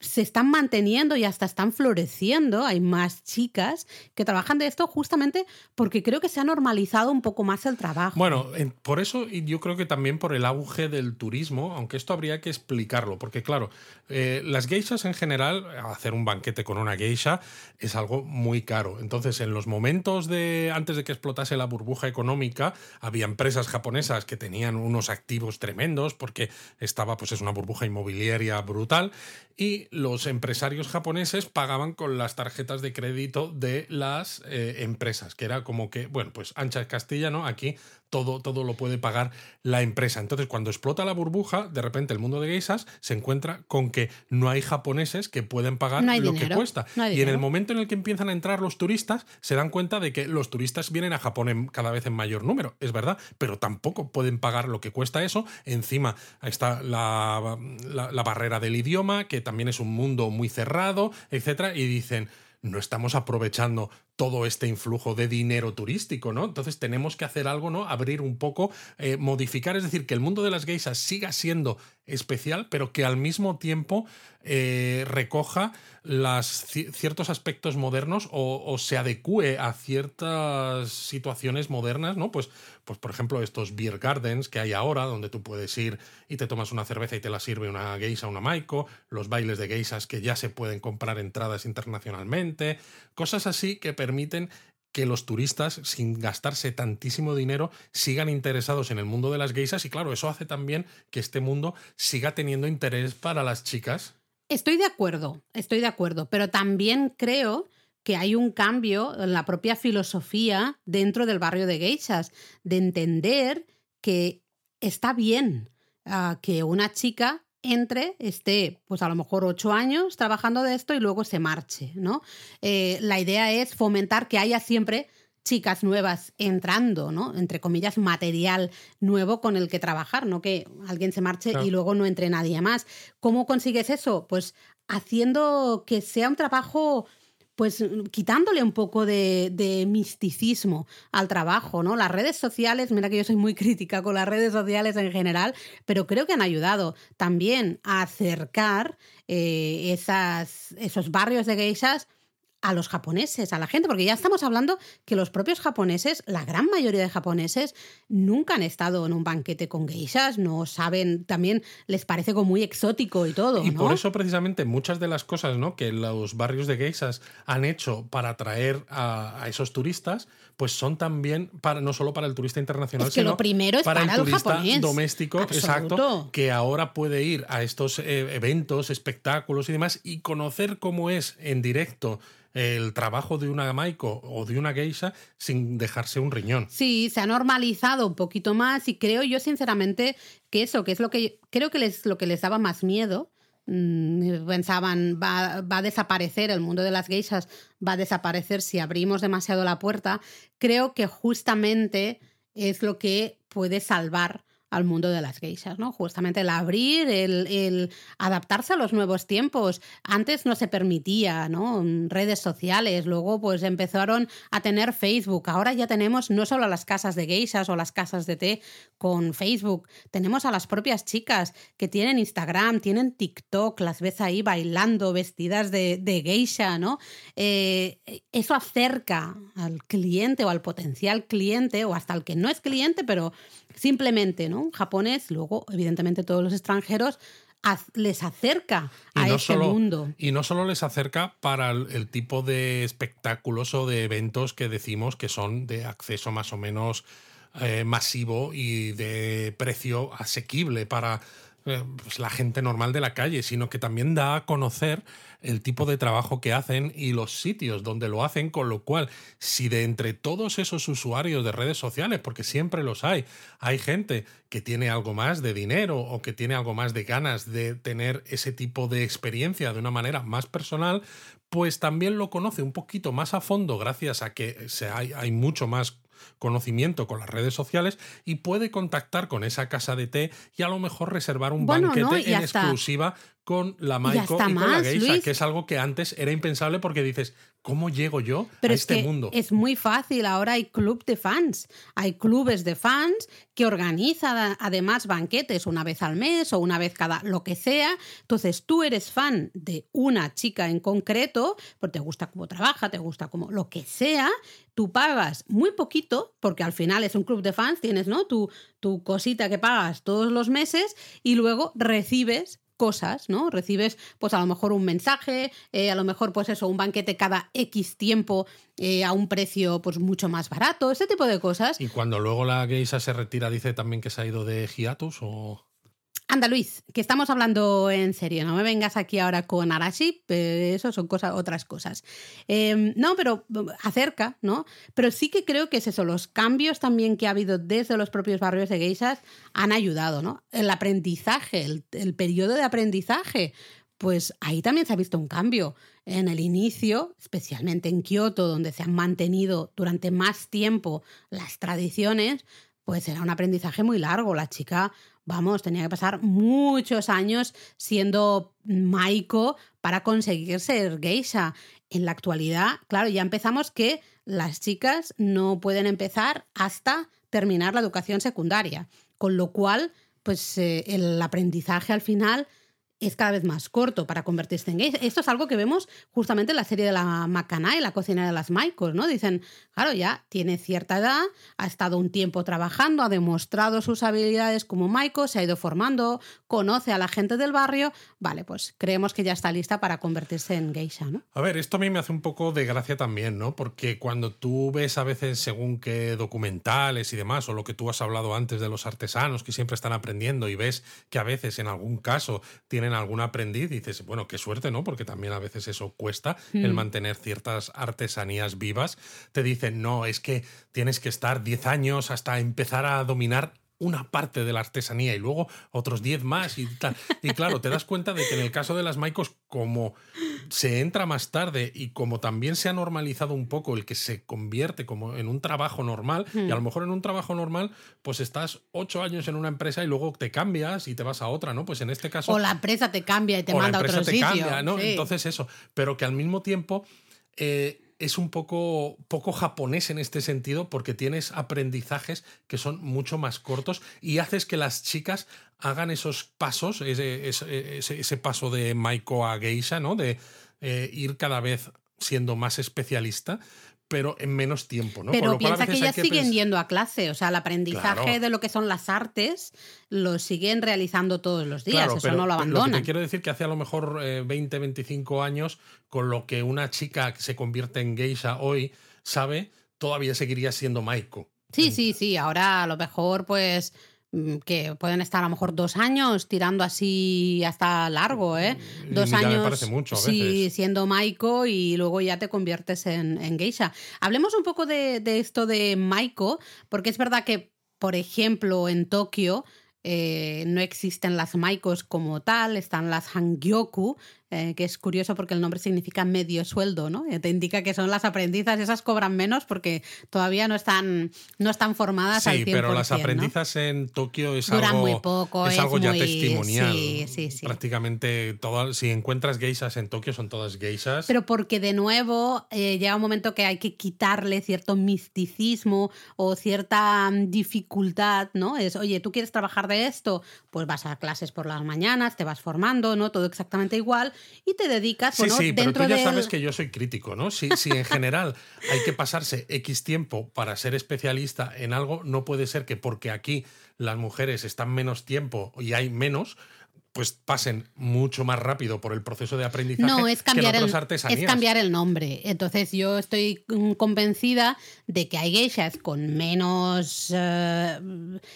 se están manteniendo y hasta están floreciendo. Hay más chicas que trabajan de esto justamente porque creo que se ha normalizado un poco más el trabajo. Bueno, por eso y yo creo que también por el auge del turismo, aunque esto habría que explicarlo, porque claro, eh, las geishas en general, hacer un banquete con una geisha es algo muy caro. Entonces, en los momentos de antes de que explotase la burbuja económica, había empresas japonesas que tenían unos activos tremendos porque estaba pues es una burbuja inmobiliaria brutal y los empresarios japoneses pagaban con las tarjetas de crédito de las eh, empresas, que era como que, bueno, pues ancha es Castilla, ¿no? Aquí todo, todo lo puede pagar la empresa. Entonces, cuando explota la burbuja, de repente el mundo de geisas se encuentra con que no hay japoneses que pueden pagar lo que cuesta. y en el momento en el que empiezan a entrar los turistas, se dan cuenta de que los turistas vienen a Japón cada vez en mayor número, es verdad, pero tampoco pueden pagar lo que cuesta eso. Encima está la, la barrera del idioma, que también es un mundo muy cerrado, etcétera, y dicen no estamos aprovechando todo este influjo de dinero turístico, ¿no? Entonces tenemos que hacer algo, ¿no? Abrir un poco, eh, modificar, es decir, que el mundo de las geisas siga siendo especial, pero que al mismo tiempo eh, recoja ciertos aspectos modernos o, se adecue a ciertas situaciones modernas, ¿no? Pues, pues, por ejemplo, estos beer gardens que hay ahora, donde tú puedes ir y te tomas una cerveza y te la sirve una geisha, una maiko, los bailes de geishas que ya se pueden comprar entradas internacionalmente, cosas así que permiten que los turistas, sin gastarse tantísimo dinero, sigan interesados en el mundo de las geishas y claro, eso hace también que este mundo siga teniendo interés para las chicas. Estoy de acuerdo, estoy de acuerdo, pero también creo que hay un cambio en la propia filosofía dentro del barrio de geishas, de entender que está bien ah, que una chica entre, esté pues a lo mejor ocho años trabajando de esto y luego se marche, ¿no? Eh, la idea es fomentar que haya siempre chicas nuevas entrando, ¿no? Entre comillas, material nuevo con el que trabajar, no que alguien se marche y luego no entre nadie más. ¿Cómo consigues eso? Pues haciendo que sea un trabajo pues mm, quitándole un poco de, misticismo al trabajo, ¿no? Las redes sociales, mira que yo soy muy crítica con las redes sociales en general, pero creo que han ayudado también a acercar eh, esos barrios de geishas a los japoneses, a la gente, porque ya estamos hablando que los propios japoneses, la gran mayoría de japoneses, nunca han estado en un banquete con geishas, no saben, también les parece como muy exótico y todo. Y por eso precisamente muchas de las cosas ¿no? que los barrios de geishas han hecho para atraer a, esos turistas, pues son también para no solo para el turista internacional, sino lo primero es para, el, turista doméstico, exacto, que ahora puede ir a estos eh, eventos, espectáculos y demás y conocer cómo es en directo el trabajo de una maiko o de una geisha sin dejarse un riñón. Sí, se ha normalizado un poquito más y creo yo sinceramente que eso, que es lo que creo que les, lo que les daba más miedo. Mm, pensaban, va, va, a desaparecer, el mundo de las geishas va a desaparecer si abrimos demasiado la puerta. Creo que justamente es lo que puede salvar al mundo de las geishas, ¿no? Justamente el abrir, el, adaptarse a los nuevos tiempos. Antes no se permitía, ¿no? Redes sociales, luego pues empezaron a tener Facebook. Ahora ya tenemos no solo las casas de geishas o las casas de té con Facebook, tenemos a las propias chicas que tienen Instagram, tienen TikTok, las ves ahí bailando, vestidas de, geisha, ¿no? Eh, eso acerca al cliente o al potencial cliente o hasta al que no es cliente, pero simplemente, ¿no? Un japonés, luego, evidentemente, todos los extranjeros les acerca a ese mundo. Y no solo les acerca para el, tipo de espectáculos o de eventos que decimos que son de acceso más o menos eh, masivo y de precio asequible para pues, la gente normal de la calle, sino que también da a conocer el tipo de trabajo que hacen y los sitios donde lo hacen, con lo cual, si de entre todos esos usuarios de redes sociales, porque siempre los hay, hay gente que tiene algo más de dinero o que tiene algo más de ganas de tener ese tipo de experiencia de una manera más personal, pues también lo conoce un poquito más a fondo gracias a que se hay, hay mucho más conocimiento con las redes sociales y puede contactar con esa casa de té y a lo mejor reservar un banquete en exclusiva con la Maiko y, con la Geisha, que es algo que antes era impensable porque dices, ¿cómo llego yo a este mundo? Es muy fácil, ahora hay club de fans, hay clubes de fans que organizan además banquetes una vez al mes o una vez cada lo que sea. Entonces tú eres fan de una chica en concreto, porque te gusta cómo trabaja, te gusta cómo lo que sea, tú pagas muy poquito, porque al final es un club de fans, tienes ¿no? tu, tu cosita que pagas todos los meses y luego recibes cosas, ¿no? Recibes, pues a lo mejor un mensaje, eh, a lo mejor, pues eso, un banquete cada X tiempo eh, a un precio, pues mucho más barato, ese tipo de cosas. Y cuando luego la geisa se retira, dice también que se ha ido de hiatus o. Anda, Luis, que estamos hablando en serio. No me vengas aquí ahora con Arashi, eso son cosas, otras cosas. Em, no, pero acerca, ¿no? Pero sí que creo que es eso, los cambios también que ha habido desde los propios barrios de geisas han ayudado, ¿no? El aprendizaje, el, el periodo de aprendizaje, pues ahí también se ha visto un cambio. En el inicio, especialmente en Kioto, donde se han mantenido durante más tiempo las tradiciones, pues era un aprendizaje muy largo. La chica vamos, tenía que pasar muchos años siendo Maiko para conseguir ser geisha. En la actualidad, claro, ya empezamos que las chicas no pueden empezar hasta terminar la educación secundaria, con lo cual, pues eh, el aprendizaje al final es cada vez más corto para convertirse en gay. Esto es algo que vemos justamente en la serie de la Macana y la cocina de las Michaels, ¿no? Dicen, claro, ya tiene cierta edad, ha estado un tiempo trabajando, ha demostrado sus habilidades como Michael, se ha ido formando, conoce a la gente del barrio, vale, pues creemos que ya está lista para convertirse en geisha, ¿no? A ver, esto a mí me hace un poco de gracia también, ¿no? Porque cuando tú ves a veces según qué documentales y demás, o lo que tú has hablado antes de los artesanos que siempre están aprendiendo y ves que a veces en algún caso tienen algún aprendiz, dices, bueno, qué suerte, ¿no? Porque también a veces eso cuesta, el mm. mantener ciertas artesanías vivas. Te dicen, no, es que tienes que estar 10 años hasta empezar a dominar una parte de la artesanía y luego otros 10 más y tal. Y claro, te das cuenta de que en el caso de las Maicos, como se entra más tarde y como también se ha normalizado un poco el que se convierte como en un trabajo normal, y a lo hmm. mejor en un trabajo normal, pues estás ocho años en una empresa y luego te cambias y te vas a otra, ¿no? Pues en este caso... O la empresa te cambia y te manda a otro te Cambia, ¿no? Entonces eso, pero que al mismo tiempo... Eh, es un poco, poco japonés en este sentido porque tienes aprendizajes que son mucho más cortos y haces que las chicas hagan esos pasos, ese, ese, paso de Maiko a Geisha, ¿no? De eh, ir cada vez siendo más especialista, pero en menos tiempo, ¿no? Pero piensa que ellas siguen yendo a clase, o sea, el aprendizaje de lo que son las artes lo siguen realizando todos los días, eso no lo abandonan. Lo que quiero decir que hace a lo mejor 20, eh, 25 años, con lo que una chica que se convierte en geisha hoy sabe, todavía seguiría siendo Maiko. Sí, sí, sí, ahora a lo mejor pues que pueden estar a lo mejor dos años tirando así hasta largo, ¿eh? Dos años mucho, siendo Maiko y luego ya te conviertes en, geisha. Hablemos un poco de, de, esto de Maiko, porque es verdad que, por ejemplo, en Tokio eh, no existen las Maikos como tal, están las Hangyoku, eh, que es curioso porque el nombre significa medio sueldo, ¿no? Eh, te indica que son las aprendizas, esas cobran menos porque todavía no están, no están formadas al 100%. Sí, pero las aprendizas en Tokio es algo, muy poco, es, algo ya testimonial. Sí, sí, sí. Prácticamente todas, si encuentras geishas en Tokio son todas geishas. Pero porque de nuevo llega un momento que hay que quitarle cierto misticismo o cierta mm, dificultad, ¿no? Es, oye, tú quieres trabajar de esto, pues vas a clases por las mañanas, te vas formando, ¿no? Todo exactamente igual y te dedicas, sí, sí, pero tú ya sabes que yo soy crítico, ¿no? Si, si en general hay que pasarse X tiempo para ser especialista en algo, no puede ser que porque aquí las mujeres están menos tiempo y hay menos, pues pasen mucho más rápido por el proceso de aprendizaje no, es cambiar que el, artesanías. Es cambiar el nombre. Entonces yo estoy mm, convencida de que hay geishas con menos eh,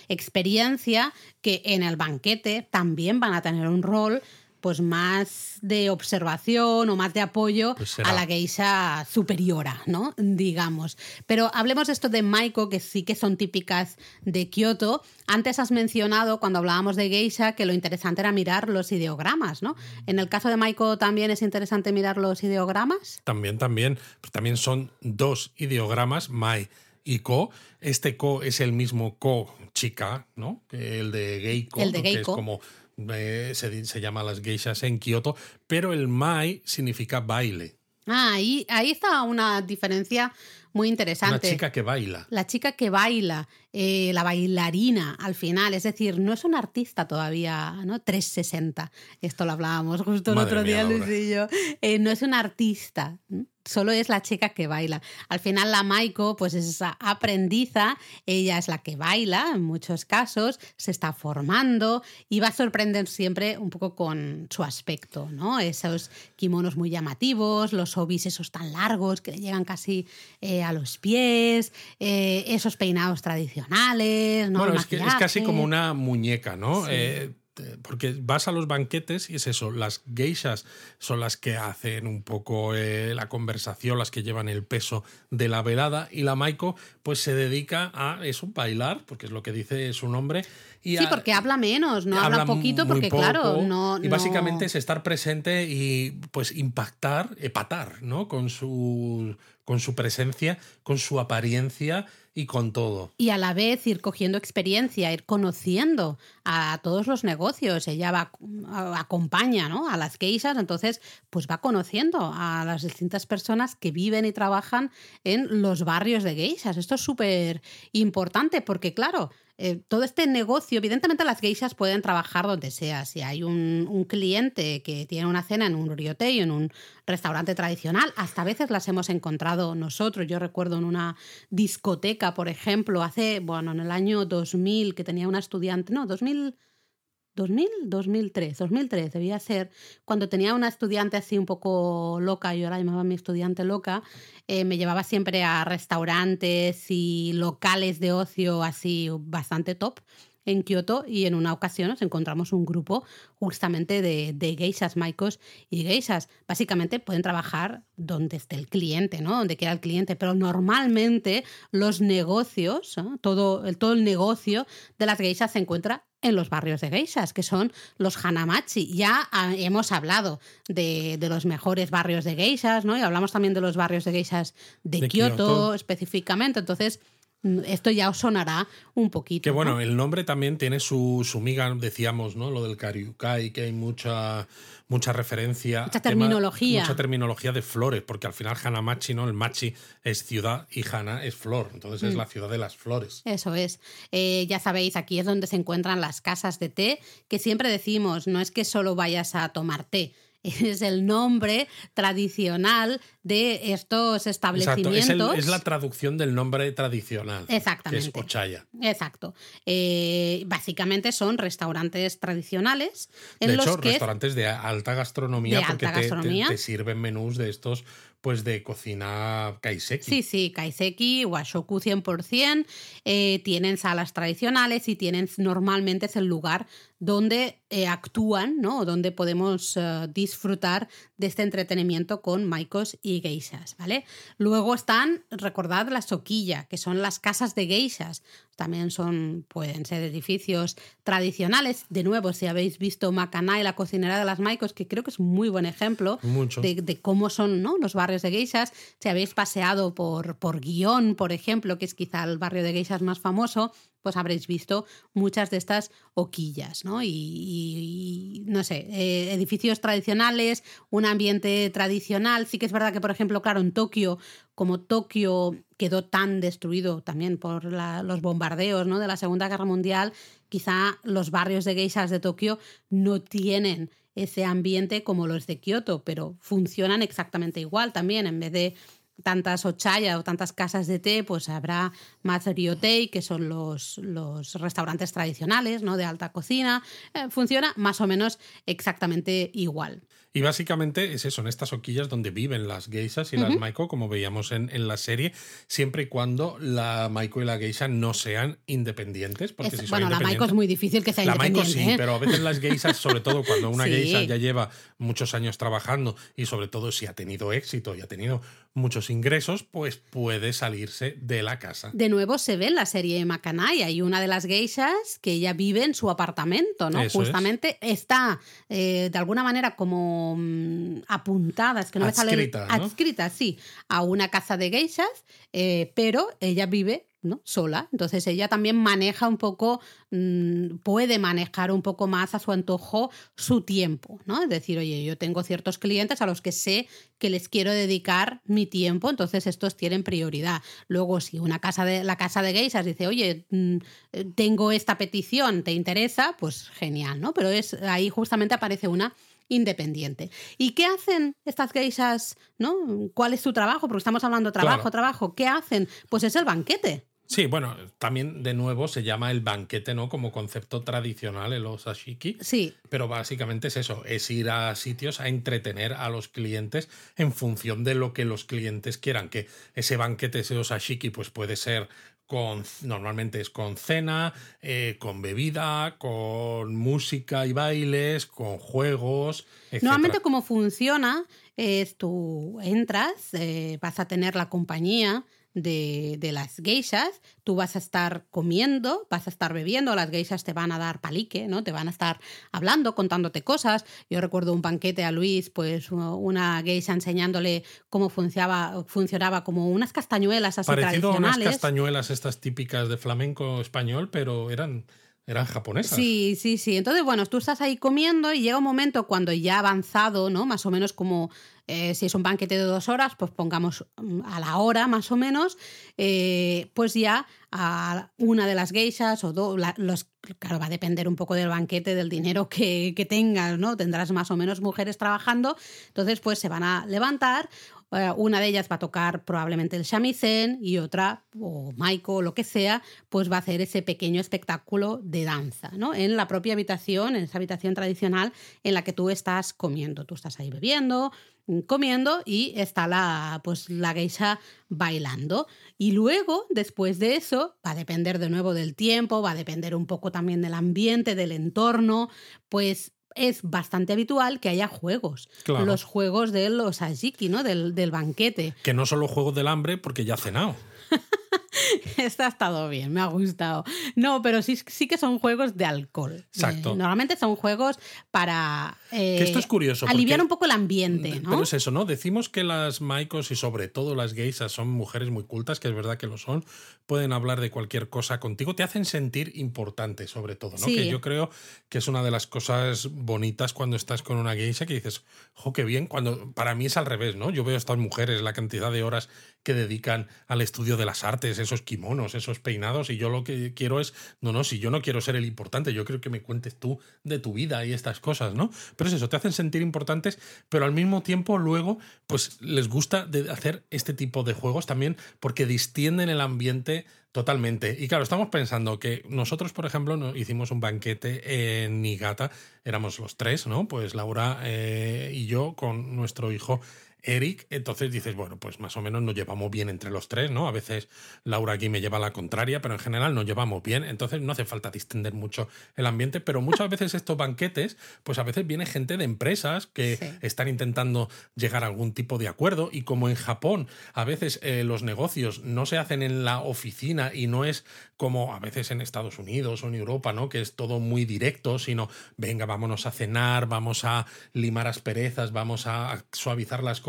experiencia que en el banquete también van a tener un rol pues más de observación o más de apoyo pues a la geisha superiora, ¿no? Digamos. Pero hablemos de esto de Maiko, que sí que son típicas de Kioto. Antes has mencionado, cuando hablábamos de geisha, que lo interesante era mirar los ideogramas, ¿no? En el caso de Maiko también es interesante mirar los ideogramas. También, también. Pues también son dos ideogramas, Mai y Ko. Este Ko es el mismo Ko chica, ¿no? Que el de Geiko, el de que es como eh, se, se, llama las geishas en Kioto, pero el mai significa baile. Ah, ahí, ahí está una diferencia muy interesante. La chica que baila. La chica que baila, eh, la bailarina al final, es decir, no es un artista todavía, ¿no? 360. Esto lo hablábamos justo el otro día, Luis y yo. Eh, no es un artista solo es la chica que baila. Al final la Maiko pues es esa aprendiza, ella es la que baila en muchos casos, se está formando y va a sorprender siempre un poco con su aspecto, ¿no? Esos kimonos muy llamativos, los obis esos tan largos que le llegan casi eh, a los pies, eh, esos peinados tradicionales, ¿no? Bueno, es, que, es, casi como una muñeca, ¿no? Eh, porque vas a los banquetes y es eso, las geishas son las que hacen un poco eh, la conversación, las que llevan el peso de la velada y la Maiko pues se dedica a eso, bailar, porque es lo que dice su nombre. Y sí, porque habla menos, no habla, poquito porque claro, no... Y básicamente es estar presente y pues impactar, epatar, ¿no? Con su, con su presencia, con su apariencia y con todo. Y a la vez ir cogiendo experiencia, ir conociendo a todos los negocios. Ella va, acompaña ¿no? a las geishas, entonces pues va conociendo a las distintas personas que viven y trabajan en los barrios de geishas. Esto es súper importante porque, claro, eh, todo este negocio, evidentemente las geishas pueden trabajar donde sea. Si hay un, cliente que tiene una cena en un ryotei, en un restaurante tradicional, hasta a veces las hemos encontrado nosotros. Yo recuerdo en una discoteca, por ejemplo, hace, bueno, en el año 2000, que tenía una estudiante, no, 2000 2000, 2003, 2003 debía ser, cuando tenía una estudiante así un poco loca, yo la llamaba mi estudiante loca, eh, me llevaba siempre a restaurantes y locales de ocio así bastante top en Kioto y en una ocasión nos encontramos un grupo justamente de, de geishas, maikos y geishas. Básicamente pueden trabajar donde esté el cliente, ¿no? Donde quiera el cliente, pero normalmente los negocios, todo, el, todo el negocio de las geishas se encuentra en los barrios de geishas, que son los Hanamachi. Ya ah, hemos hablado de, los mejores barrios de geishas, ¿no? Y hablamos también de los barrios de geishas de, Kioto, específicamente. Entonces, esto ya os sonará un poquito. Que bueno, el nombre también tiene su, su miga, decíamos, ¿no? Lo del Karyukai, que hay mucha mucha referencia. Mucha terminología. mucha terminología de flores, porque al final Hanamachi, ¿no? El machi es ciudad y Hana es flor. Entonces es mm. la ciudad de las flores. Eso es. Eh, ya sabéis, aquí es donde se encuentran las casas de té, que siempre decimos, no es que solo vayas a tomar té es el nombre tradicional de estos establecimientos. Es, la traducción del nombre tradicional. Exactamente. Que es Ochaya. Exacto. Eh, básicamente son restaurantes tradicionales. En de los hecho, que restaurantes de alta gastronomía porque te, sirven menús de estos pues de cocina kaiseki. Sí, sí, kaiseki, washoku 100%, eh, tienen salas tradicionales y tienen normalmente es el lugar donde eh, actúan, ¿no? Donde podemos eh, disfrutar de este entretenimiento con maikos y geishas, ¿vale? Luego están, recordad, la soquilla, que son las casas de geishas. También son, pueden ser edificios tradicionales. De nuevo, si habéis visto Macanay, la cocinera de las maikos, que creo que es un muy buen ejemplo de, cómo son ¿no? los barrios de geishas. Si habéis paseado por, por Guión, por ejemplo, que es quizá el barrio de geishas más famoso, pues habréis visto muchas de estas hoquillas, ¿no? Y, no sé, eh, edificios tradicionales, un ambiente tradicional. Sí que es verdad que, por ejemplo, claro, en Tokio, como Tokio quedó tan destruido también por los bombardeos ¿no? de la Segunda Guerra Mundial, quizá los barrios de geishas de Tokio no tienen ese ambiente como los de Kioto, pero funcionan exactamente igual también. En vez de tantas ochaya o tantas casas de té, pues habrá más Riotei, que son los, los restaurantes tradicionales, ¿no? De alta cocina. Eh, funciona más o menos exactamente igual. Y básicamente es eso, en estas hoquillas donde viven las geisas y las maiko, como veíamos en, en, la serie, siempre y cuando la maiko y la geisha no sean independientes. Porque si bueno, la maiko es muy difícil que sea la independiente. La maiko sí, ¿eh? pero a veces las geisas, sobre todo cuando una geisha ya lleva muchos años trabajando y sobre todo si ha tenido éxito y ha tenido muchos ingresos, pues puede salirse de la casa. De nuevo se ve en la serie Macanay, hay una de las geishas que ella vive en su apartamento, ¿no? Justamente está eh, de alguna manera como mm, apuntada, es que no adscrita, me sale adscrita, sí, a una casa de geishas, eh, pero ella vive ¿no? sola. Entonces ella también maneja un poco, mm, puede manejar un poco más a su antojo su tiempo, ¿no? Es decir, oye, yo tengo ciertos clientes a los que sé que les quiero dedicar mi tiempo, entonces estos tienen prioridad. Luego, si una casa de la casa de geishas dice, oye, mm, tengo esta petición, ¿te interesa? Pues genial, ¿no? Pero es ahí justamente aparece una independiente. ¿Y qué hacen estas geishas? ¿no? ¿Cuál es su trabajo? Porque estamos hablando trabajo, trabajo. ¿Qué hacen? Pues es el banquete. Sí, bueno, también de nuevo se llama el banquete, ¿no? Como concepto tradicional en los ashiki. Sí. Pero básicamente es eso, es ir a sitios a entretener a los clientes en función de lo que los clientes quieran. Que ese banquete, ese osashiki, pues puede ser con, normalmente es con cena, eh, con bebida, con música y bailes, con juegos. Normalmente cómo funciona es tú entras, eh, vas a tener la compañía de, de, las geishas, tú vas a estar comiendo, vas a estar bebiendo, las geishas te van a dar palique, ¿no? Te van a estar hablando, contándote cosas. Yo recuerdo un banquete a Luis, pues una geisha enseñándole cómo funcionaba, funcionaba como unas castañuelas así Parecido tradicionales. a unas castañuelas estas típicas de flamenco español, pero eran eran japonesas. Sí, sí, sí. Entonces, bueno, tú estás ahí comiendo y llega un momento cuando ya ha avanzado, ¿no? Más o menos como eh, si es un banquete de dos horas, pues pongamos mm, a la hora más o menos, eh, pues ya a una de las geishas o dos, los, claro, va a depender un poco del banquete, del dinero que, que tengas, ¿no? Tendrás más o menos mujeres trabajando, entonces pues se van a levantar eh, una de ellas va a tocar probablemente el shamisen y otra, o Maiko o lo que sea, pues va a hacer ese pequeño espectáculo de danza, ¿no? En la propia habitación, en esa habitación tradicional en la que tú estás comiendo. Tú estás ahí bebiendo, comiendo y está la, pues, la geisha bailando. Y luego, después de eso, va a depender de nuevo del tiempo, va a depender un poco también del ambiente, del entorno, pues es bastante habitual que haya juegos. Claro. Los juegos de los ajiki, ¿no? Del, del banquete. Que no solo juegos del hambre, porque ya ha cenado. Este ha estado bien, me ha gustado. No, pero sí, sí que son juegos de alcohol. Exacto. Eh, normalmente son juegos para eh, que esto es curioso. aliviar un poco el ambiente, ¿no? Pero es eso, ¿no? Decimos que las maicos y sobre todo las geisas son mujeres muy cultas, que es verdad que lo son, pueden hablar de cualquier cosa contigo, te hacen sentir importante sobre todo, ¿no? Sí. Que yo creo que es una de las cosas bonitas cuando estás con una geisha que dices, jo, qué bien, cuando para mí es al revés, ¿no? Yo veo a estas mujeres la cantidad de horas que dedican al estudio de las artes, esos kimonos, esos peinados, y yo lo que quiero es, no, no, si yo no quiero ser el importante, yo quiero que me cuentes tú de tu vida y estas cosas, ¿no? Pero es eso, te hacen sentir importantes, pero al mismo tiempo luego, pues les gusta de hacer este tipo de juegos también porque distienden el ambiente Totalmente. Y claro, estamos pensando que nosotros, por ejemplo, hicimos un banquete en Niigata, éramos los tres, ¿no? Pues Laura eh, y yo con nuestro hijo Eric, entonces dices, bueno, pues más o menos nos llevamos bien entre los tres, ¿no? A veces Laura aquí me lleva la contraria, pero en general nos llevamos bien, entonces no hace falta distender mucho el ambiente, pero muchas veces estos banquetes, pues a veces viene gente de empresas que Sí. están intentando llegar a algún tipo de acuerdo y como en Japón a veces eh, los negocios no se hacen en la oficina y no es como a veces en Estados Unidos o en Europa, ¿no? Que es todo muy directo, sino venga, vámonos a cenar, vamos a limar asperezas, vamos a suavizar las cosas,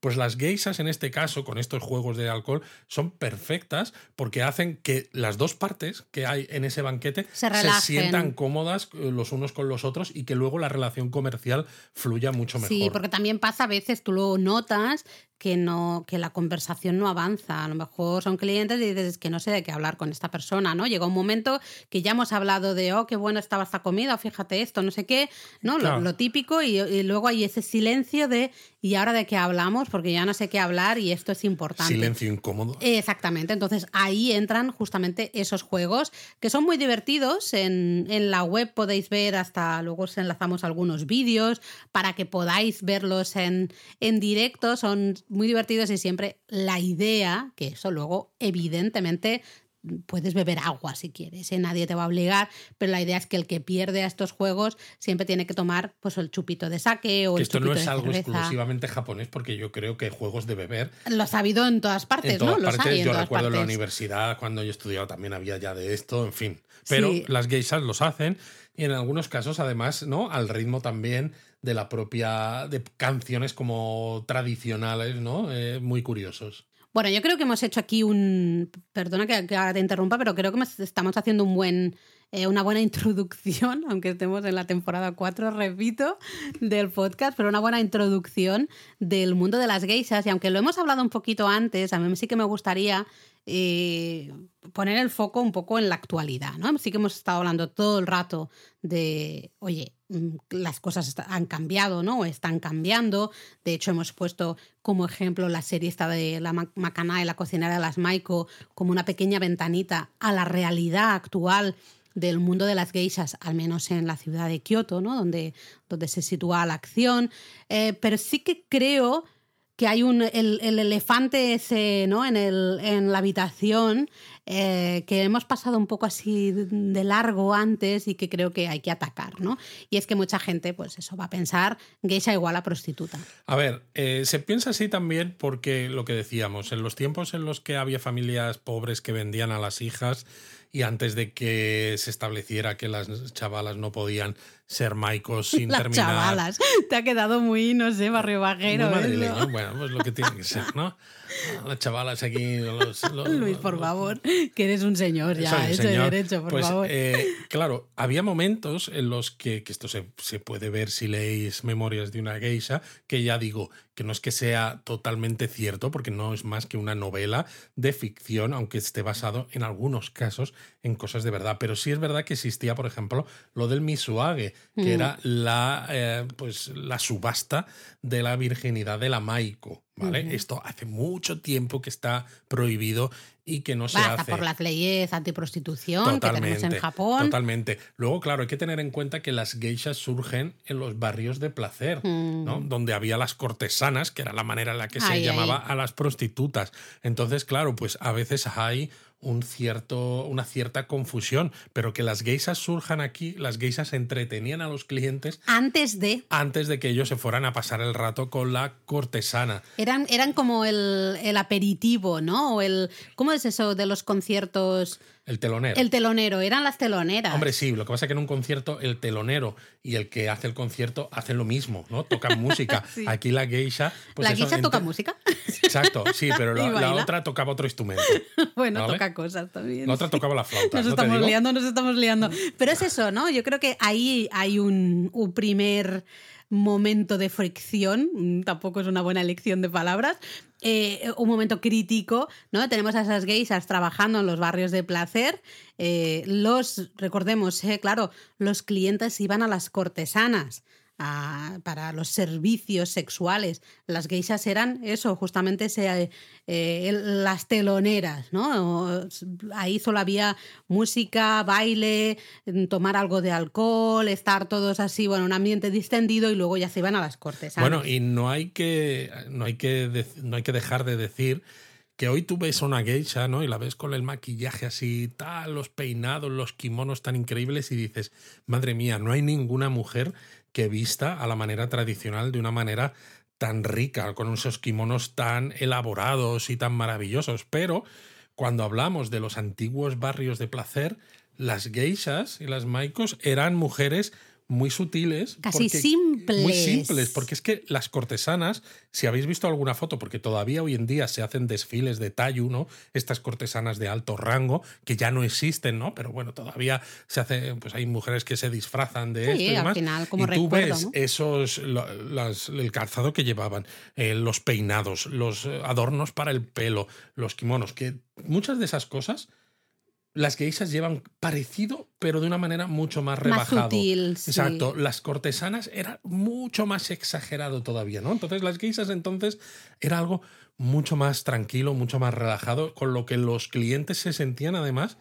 pues las geisas en este caso, con estos juegos de alcohol, son perfectas porque hacen que las dos partes que hay en ese banquete Se relajen. sientan cómodas eh, los unos con los otros y que luego la relación comercial fluya mucho mejor. Sí, porque también pasa a veces, tú lo notas, que no que la conversación no avanza. A lo mejor son clientes y dices que no sé de qué hablar con esta persona, ¿no? Llega un momento que ya hemos hablado de, oh, qué buena estaba esta comida, fíjate esto, no sé qué, ¿no? Lo, típico y, luego hay ese silencio de, ¿y ahora de qué hablamos? Porque ya no sé qué hablar y esto es importante. Silencio incómodo. Exactamente. Entonces ahí entran justamente esos juegos que son muy divertidos. En, en la web podéis ver hasta, luego os enlazamos algunos vídeos para que podáis verlos en, en directo. Son muy divertidos y siempre la idea, que eso luego evidentemente puedes beber agua si quieres, ¿eh? nadie te va a obligar, pero la idea es que el que pierde a estos juegos siempre tiene que tomar pues el chupito de saque o que el esto no es algo exclusivamente japonés porque yo creo que juegos de beber lo ha habido en todas partes, en todas Partes, yo recuerdo en la universidad cuando yo estudiaba también había ya de esto, en fin, pero las geishas los hacen y en algunos casos además, ¿no? Al ritmo también de la propia de canciones como tradicionales, ¿no? Eh, muy curiosos. Bueno, yo creo que hemos hecho aquí un. Perdona que, ahora te interrumpa, pero creo que estamos haciendo un buen, eh, una buena introducción, aunque estemos en la temporada 4, repito, del podcast, pero una buena introducción del mundo de las geishas. Y aunque lo hemos hablado un poquito antes, a mí sí que me gustaría eh, poner el foco un poco en la actualidad, ¿no? Sí que hemos estado hablando todo el rato de, oye, mm, las cosas han cambiado, ¿no? O están cambiando. De hecho, hemos puesto como ejemplo la serie esta de la Macana y la cocinera de las Maiko como una pequeña ventanita a la realidad actual del mundo de las geishas, al menos en la ciudad de Kioto, ¿no? donde, donde se sitúa la acción. Eh, pero sí que creo que hay un, el, elefante ese ¿no? en, el, en la habitación eh, que hemos pasado un poco así de largo antes y que creo que hay que atacar, ¿no? Y es que mucha gente, pues eso, va a pensar geisha igual a prostituta. A ver, eh, se piensa así también porque lo que decíamos, en los tiempos en los que había familias pobres que vendían a las hijas y antes de que se estableciera que las chavalas no podían ser maicos sin las terminar. chavalas. Te ha quedado muy, no sé, barrio bajero. Bueno, pues lo que tiene que ser, ¿no? Las chavalas aquí. Luis, por favor, que eres un señor ya, hecho derecho, por pues, favor. Eh, claro, había momentos en los que, que esto se, se, puede ver si leéis Memorias de una geisha, que ya digo que no es que sea totalmente cierto, porque no es más que una novela de ficción, aunque esté basado en algunos casos en cosas de verdad. Pero sí es verdad que existía, por ejemplo, lo del Misuage, que mm. era la, eh, pues, la subasta de la virginidad de la Maiko. ¿Vale? Esto hace mucho tiempo que está prohibido y que no se Basta por las leyes antiprostitución que tenemos en Japón. Totalmente. Luego, claro, hay que tener en cuenta que las geishas surgen en los barrios de placer, ¿no? Mm. Donde había las cortesanas, que era la manera en la que se llamaba a las prostitutas. Entonces, claro, pues a veces hay un cierto, una cierta confusión, pero que las geisas surjan aquí, las geisas entretenían a los clientes antes de antes de que ellos se fueran a pasar el rato con la cortesana. Eran, eran como el, el aperitivo, ¿no? O el ¿cómo es eso de los conciertos? El telonero. El telonero, eran las teloneras. Hombre, sí, lo que pasa es que en un concierto el telonero y el que hace el concierto hacen lo mismo, ¿no? Tocan música. Aquí la geisha... Pues ¿La geisha toca música? Exacto, sí, pero la, otra tocaba otro instrumento. bueno, toca cosas también. La otra tocaba la flauta. Nos estamos liando, nos estamos liando. Pero es eso, ¿no? Yo creo que ahí hay un, un primer momento de fricción, mm, tampoco es una buena elección de palabras, eh, un momento crítico, ¿no? Tenemos a esas geisas trabajando en los barrios de placer. Eh, los, recordemos, eh, claro, los clientes iban a las cortesanas para los servicios sexuales. Las geishas eran eso, justamente eh, las teloneras, ¿no? Ahí solo había música, baile, tomar algo de alcohol, estar todos así, bueno, un ambiente distendido y luego ya se iban a las cortes. Bueno, y no hay que, no hay que, no hay que dejar de decir que hoy tú ves a una geisha, ¿no? Y la ves con el maquillaje así, tal, los peinados, los kimonos tan increíbles y dices, madre mía, no hay ninguna mujer que vista a la manera tradicional de una manera tan rica, con esos kimonos tan elaborados y tan maravillosos. Pero cuando hablamos de los antiguos barrios de placer, las geishas y las maikos eran mujeres muy sutiles. Casi simples. Muy simples, porque es que las cortesanas, si habéis visto alguna foto, porque todavía hoy en día se hacen desfiles de tallo, ¿no? Estas cortesanas de alto rango, que ya no existen, ¿no? Pero bueno, todavía se hace, pues hay mujeres que se disfrazan de esto y al final, como y tú ves esos, el calzado que llevaban, eh, los peinados, los adornos para el pelo, los kimonos, que muchas de esas cosas las geishas llevan parecido, pero de una manera mucho más rebajado. Más sutil, Exacto. Las cortesanas era mucho más exagerado todavía, ¿no? Entonces, las geishas entonces era algo mucho más tranquilo, mucho más relajado, con lo que los clientes se sentían además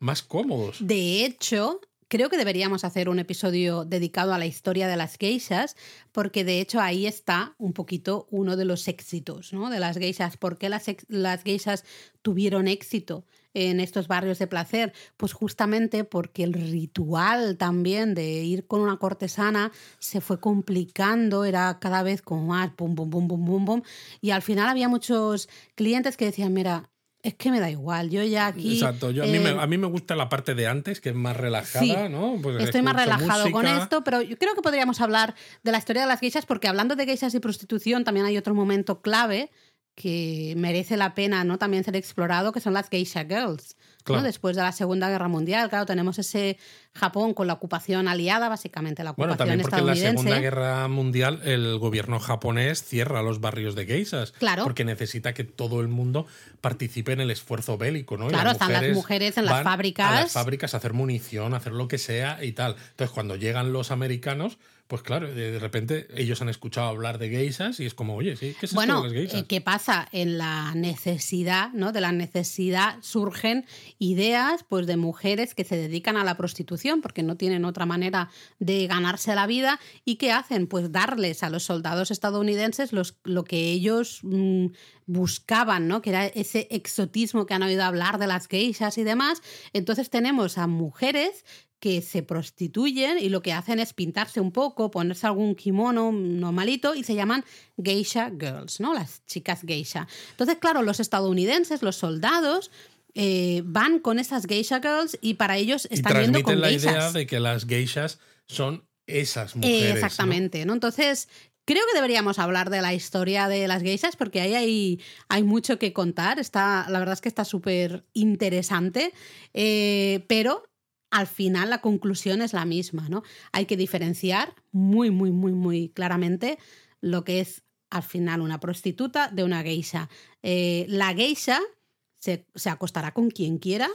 más cómodos. De hecho, creo que deberíamos hacer un episodio dedicado a la historia de las geishas, porque de hecho ahí está un poquito uno de los éxitos ¿no? de las geishas. ¿Por qué las, las geishas tuvieron éxito? En estos barrios de placer? Pues justamente porque el ritual también de ir con una cortesana se fue complicando, era cada vez como más pum, pum, pum, pum, pum, pum. Y al final había muchos clientes que decían, mira, es que me da igual, yo ya aquí... Exacto, yo, a, mí me, eh, a, mí me, gusta la parte de antes, que es más relajada, ¿no? Pues estoy más relajado con esto, pero yo creo que podríamos hablar de la historia de las geishas, porque hablando de geishas y prostitución también hay otro momento clave, que merece la pena ¿no? también ser explorado, que son las geisha girls. ¿no? Después de la Segunda Guerra Mundial, claro, tenemos ese Japón con la ocupación aliada, básicamente la ocupación bueno, también porque en la Segunda Guerra Mundial el gobierno japonés cierra los barrios de geishas. Claro. Porque necesita que todo el mundo participe en el esfuerzo bélico, ¿no? Claro, están las mujeres en las fábricas. A las fábricas a hacer munición, a hacer lo que sea y tal. Entonces, cuando llegan los americanos pues claro, de repente ellos han escuchado hablar de geishas y es como, oye, ¿sí? ¿qué es bueno, esto de las geishas? Eh, ¿qué pasa? En la necesidad, ¿no? De la necesidad surgen ideas pues, de mujeres que se dedican a la prostitución porque no tienen otra manera de ganarse la vida y ¿qué hacen? Pues darles a los soldados estadounidenses los, lo que ellos mm, buscaban, ¿no? Que era ese exotismo que han oído hablar de las geishas y demás. Entonces tenemos a mujeres que se prostituyen y lo que hacen es pintarse un poco, ponerse algún kimono normalito y se llaman geisha girls, ¿no? Las chicas geisha. Entonces, claro, los estadounidenses, los soldados, eh, van con esas geisha girls y para ellos están viendo con la geishas. idea de que las geishas son esas mujeres. exactamente, ¿no? Entonces, Creo que deberíamos hablar de la historia de las geishas porque ahí hay, hay mucho que contar. Está, la verdad es que está súper interesante. Eh, pero al final la conclusión es la misma, ¿no? Hay que diferenciar muy, muy, muy, muy claramente lo que es al final una prostituta de una geisha. Eh, la geisha se, acostará con quien quiera.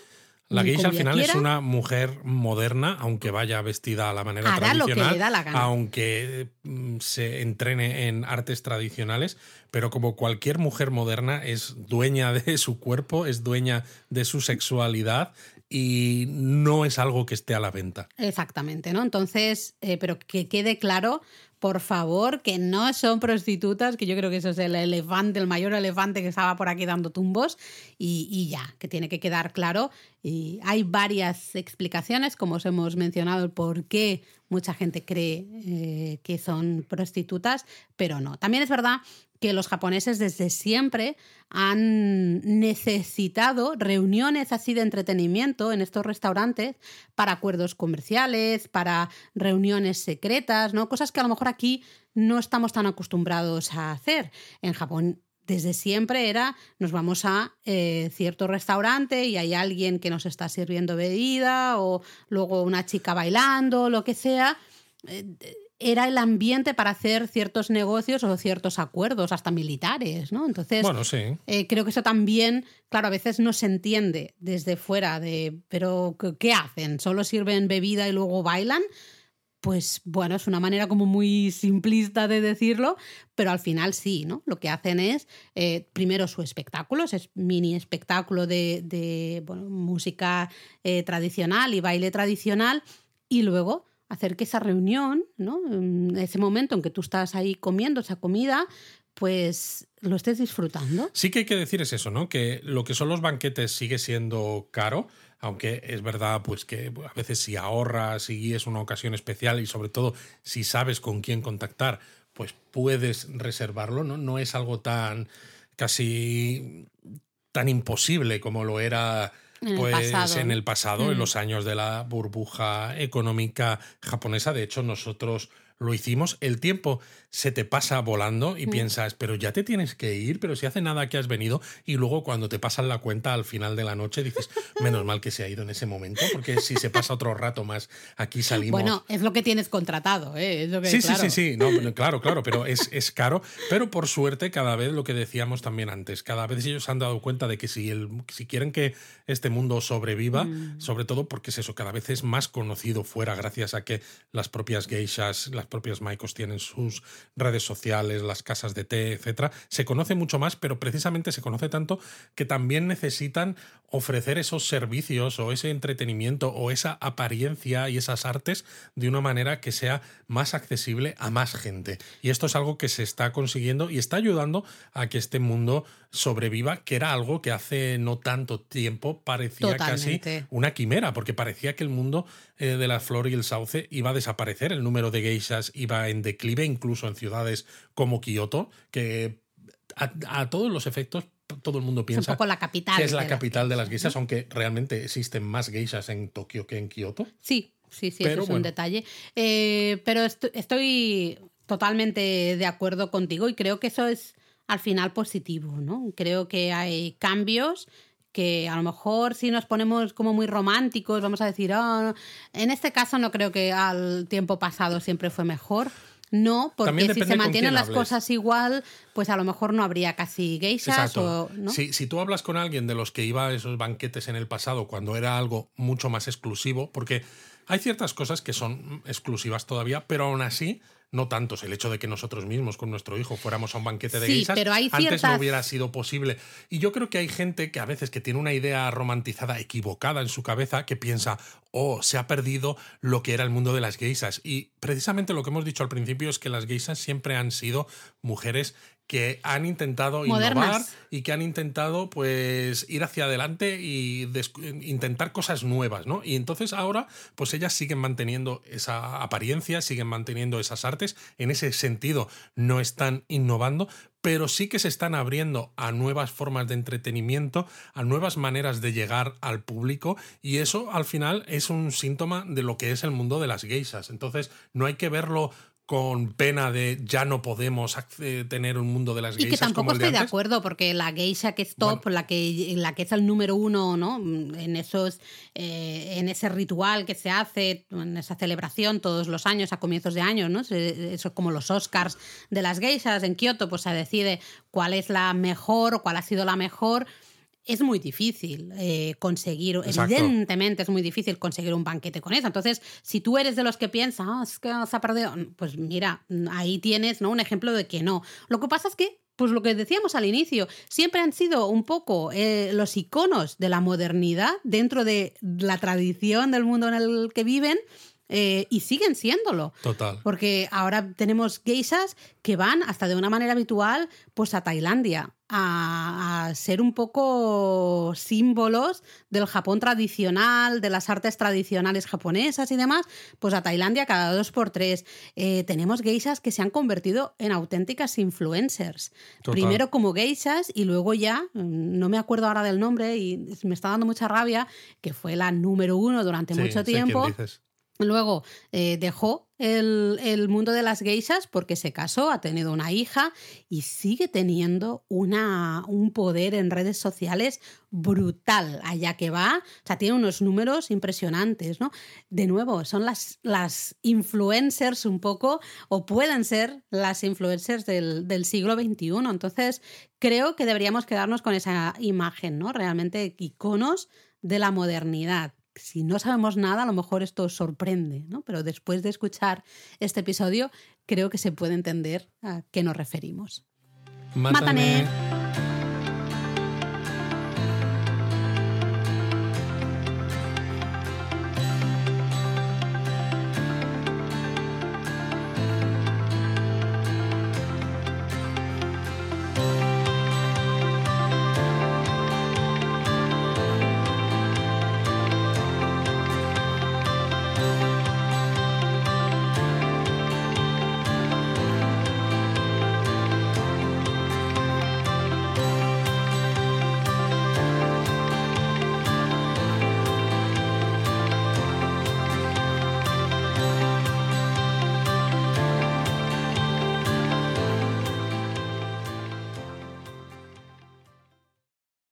La geisha al final es una mujer moderna, aunque vaya vestida a la manera Hará tradicional, lo que le da la gana. aunque mm, se entrene en artes tradicionales, pero como cualquier mujer moderna es dueña de su cuerpo, es dueña de su sexualidad y no es algo que esté a la venta. Exactamente, ¿no? Entonces, eh, pero que quede claro, por favor, que no son prostitutas, que yo creo que eso es el elefante, el mayor elefante que estaba por aquí dando tumbos, y, ya, que tiene que quedar claro. Y hay varias explicaciones, como os hemos mencionado, por qué mucha gente cree eh, que son prostitutas, pero no. También es verdad que los japoneses desde siempre han necesitado reuniones así de entretenimiento en estos restaurantes para acuerdos comerciales, para reuniones secretas, ¿no? Cosas que a lo mejor aquí no estamos tan acostumbrados a hacer. En Japón desde siempre era nos vamos a eh, cierto restaurante y hay alguien que nos está sirviendo bebida o luego una chica bailando, lo que sea. Eh, era el ambiente para hacer ciertos negocios o ciertos acuerdos, hasta militares, ¿no? Entonces, bueno, sí. Eh, creo que eso también, claro, a veces no se entiende desde fuera de, pero ¿qué hacen? ¿Solo sirven bebida y luego bailan? Pues bueno, es una manera como muy simplista de decirlo, pero al final sí, ¿no? Lo que hacen es, eh, primero su espectáculo, es mini espectáculo de, música eh, tradicional y baile tradicional, y luego hacer que esa reunión, ¿no? ese momento en que tú estás ahí comiendo esa comida, pues lo estés disfrutando. Sí que hay que decir es eso, ¿no? Que lo que son los banquetes sigue siendo caro, aunque es verdad pues que a veces si ahorras y es una ocasión especial y sobre todo si sabes con quién contactar, pues puedes reservarlo, ¿no? No es algo tan casi tan imposible como lo era pues en el pasado, en mm. los años de la burbuja económica japonesa, de hecho nosotros lo hicimos, el tiempo se te pasa volando y mm. piensas, pero ya te tienes que ir, pero si hace nada que has venido y luego cuando te pasan la cuenta al final de la noche dices, menos mal que se ha ido en ese momento, porque si se pasa otro rato más, aquí salimos. Bueno, es lo que tienes contratado, ¿eh? sí, sí, sí, sí, claro, claro, pero es, es caro, pero por suerte cada vez lo que decíamos también antes, cada vez ellos han dado cuenta de que si, el, si quieren que este mundo sobreviva, mm. sobre todo porque es eso, cada vez es más conocido fuera gracias a que las propias geishas, las propios maicos tienen sus redes sociales, las casas de té, etcétera. Se conoce mucho más, pero precisamente se conoce tanto que también necesitan ofrecer esos servicios o ese entretenimiento o esa apariencia y esas artes de una manera que sea más accesible a más gente. Y esto es algo que se está consiguiendo y está ayudando a que este mundo sobreviva, que era algo que hace no tanto tiempo parecía casi una quimera, porque parecía que el mundo eh, de la flor y el sauce iba a desaparecer, el número de geishas iba en declive, incluso en ciudades como Kioto, que a, todos los efectos todo el mundo piensa la capital que es la capital de las geishas, aunque realmente existen más geishas en Tokio que en Kioto. Sí, sí, sí, eso es un detalle. Eh, pero estoy totalmente de acuerdo contigo y creo que eso es al final positivo, ¿no? Creo que hay cambios que a lo mejor si nos ponemos como muy románticos, vamos a decir, oh, en este caso no creo que al tiempo pasado siempre fue mejor. No, porque si se mantienen las cosas igual, pues a lo mejor no habría casi geishas. O, si, si, tú hablas con alguien de los que iba a esos banquetes en el pasado, cuando era algo mucho más exclusivo, porque hay ciertas cosas que son exclusivas todavía, pero aún así no tantos. El hecho de que nosotros mismos con nuestro hijo fuéramos a un banquete de sí, pero hay antes no hubiera sido posible. Y yo creo que hay gente que a veces que tiene una idea romantizada equivocada en su cabeza que piensa, oh, se ha perdido lo que era el mundo de las geisas. Y precisamente lo que hemos dicho al principio es que las geisas siempre han sido mujeres que han intentado innovar y que han intentado pues ir hacia adelante y intentar cosas nuevas, ¿no? Y entonces ahora pues ellas siguen manteniendo esa apariencia, siguen manteniendo esas artes, en ese sentido no están innovando, pero sí que se están abriendo a nuevas formas de entretenimiento, a nuevas maneras de llegar al público y eso al final es un síntoma de lo que es el mundo de las geisas. Entonces no hay que verlo con pena de ya no podemos tener un mundo de las geishas. Y que tampoco estoy de, acuerdo, porque la geisha que es top, la, que, la que es el número uno, ¿no? En esos, eh, en ese ritual que se hace, en esa celebración todos los años, a comienzos de año, ¿no? Eso es como los Oscars de las geishas en Kioto, pues se decide cuál es la mejor o cuál ha sido la mejor es muy difícil eh, conseguir, evidentemente es muy difícil conseguir un banquete con eso. Entonces, si tú eres de los que piensan, ah, es que se ha perdido, pues mira, ahí tienes ¿no? un ejemplo de que no. Lo que pasa es que pues lo que decíamos al inicio, siempre han sido un poco eh, los iconos de la modernidad dentro de la tradición del mundo en el que viven eh, y siguen siéndolo. Total. Porque ahora tenemos geishas que van hasta de una manera habitual pues a Tailandia a, ser un poco símbolos del Japón tradicional, de las artes tradicionales japonesas y demás, pues a Tailandia cada dos por tres. Eh, tenemos geishas que se han convertido en auténticas influencers. Primero como geishas y luego ya, no me acuerdo ahora del nombre y me está dando mucha rabia, que fue la número uno durante mucho tiempo. Luego eh, dejó el, mundo de las geishas porque se casó, ha tenido una hija y sigue teniendo una, un poder en redes sociales brutal allá que va. O sea, tiene unos números impresionantes, ¿no? De nuevo, son las, las influencers un poco, o pueden ser las influencers del, del siglo XXI. Entonces, creo que deberíamos quedarnos con esa imagen, ¿no? Realmente iconos de la modernidad si no sabemos nada, a lo mejor esto os sorprende, ¿no? Pero después de escuchar este episodio, creo que se puede entender a qué nos referimos. Mátane.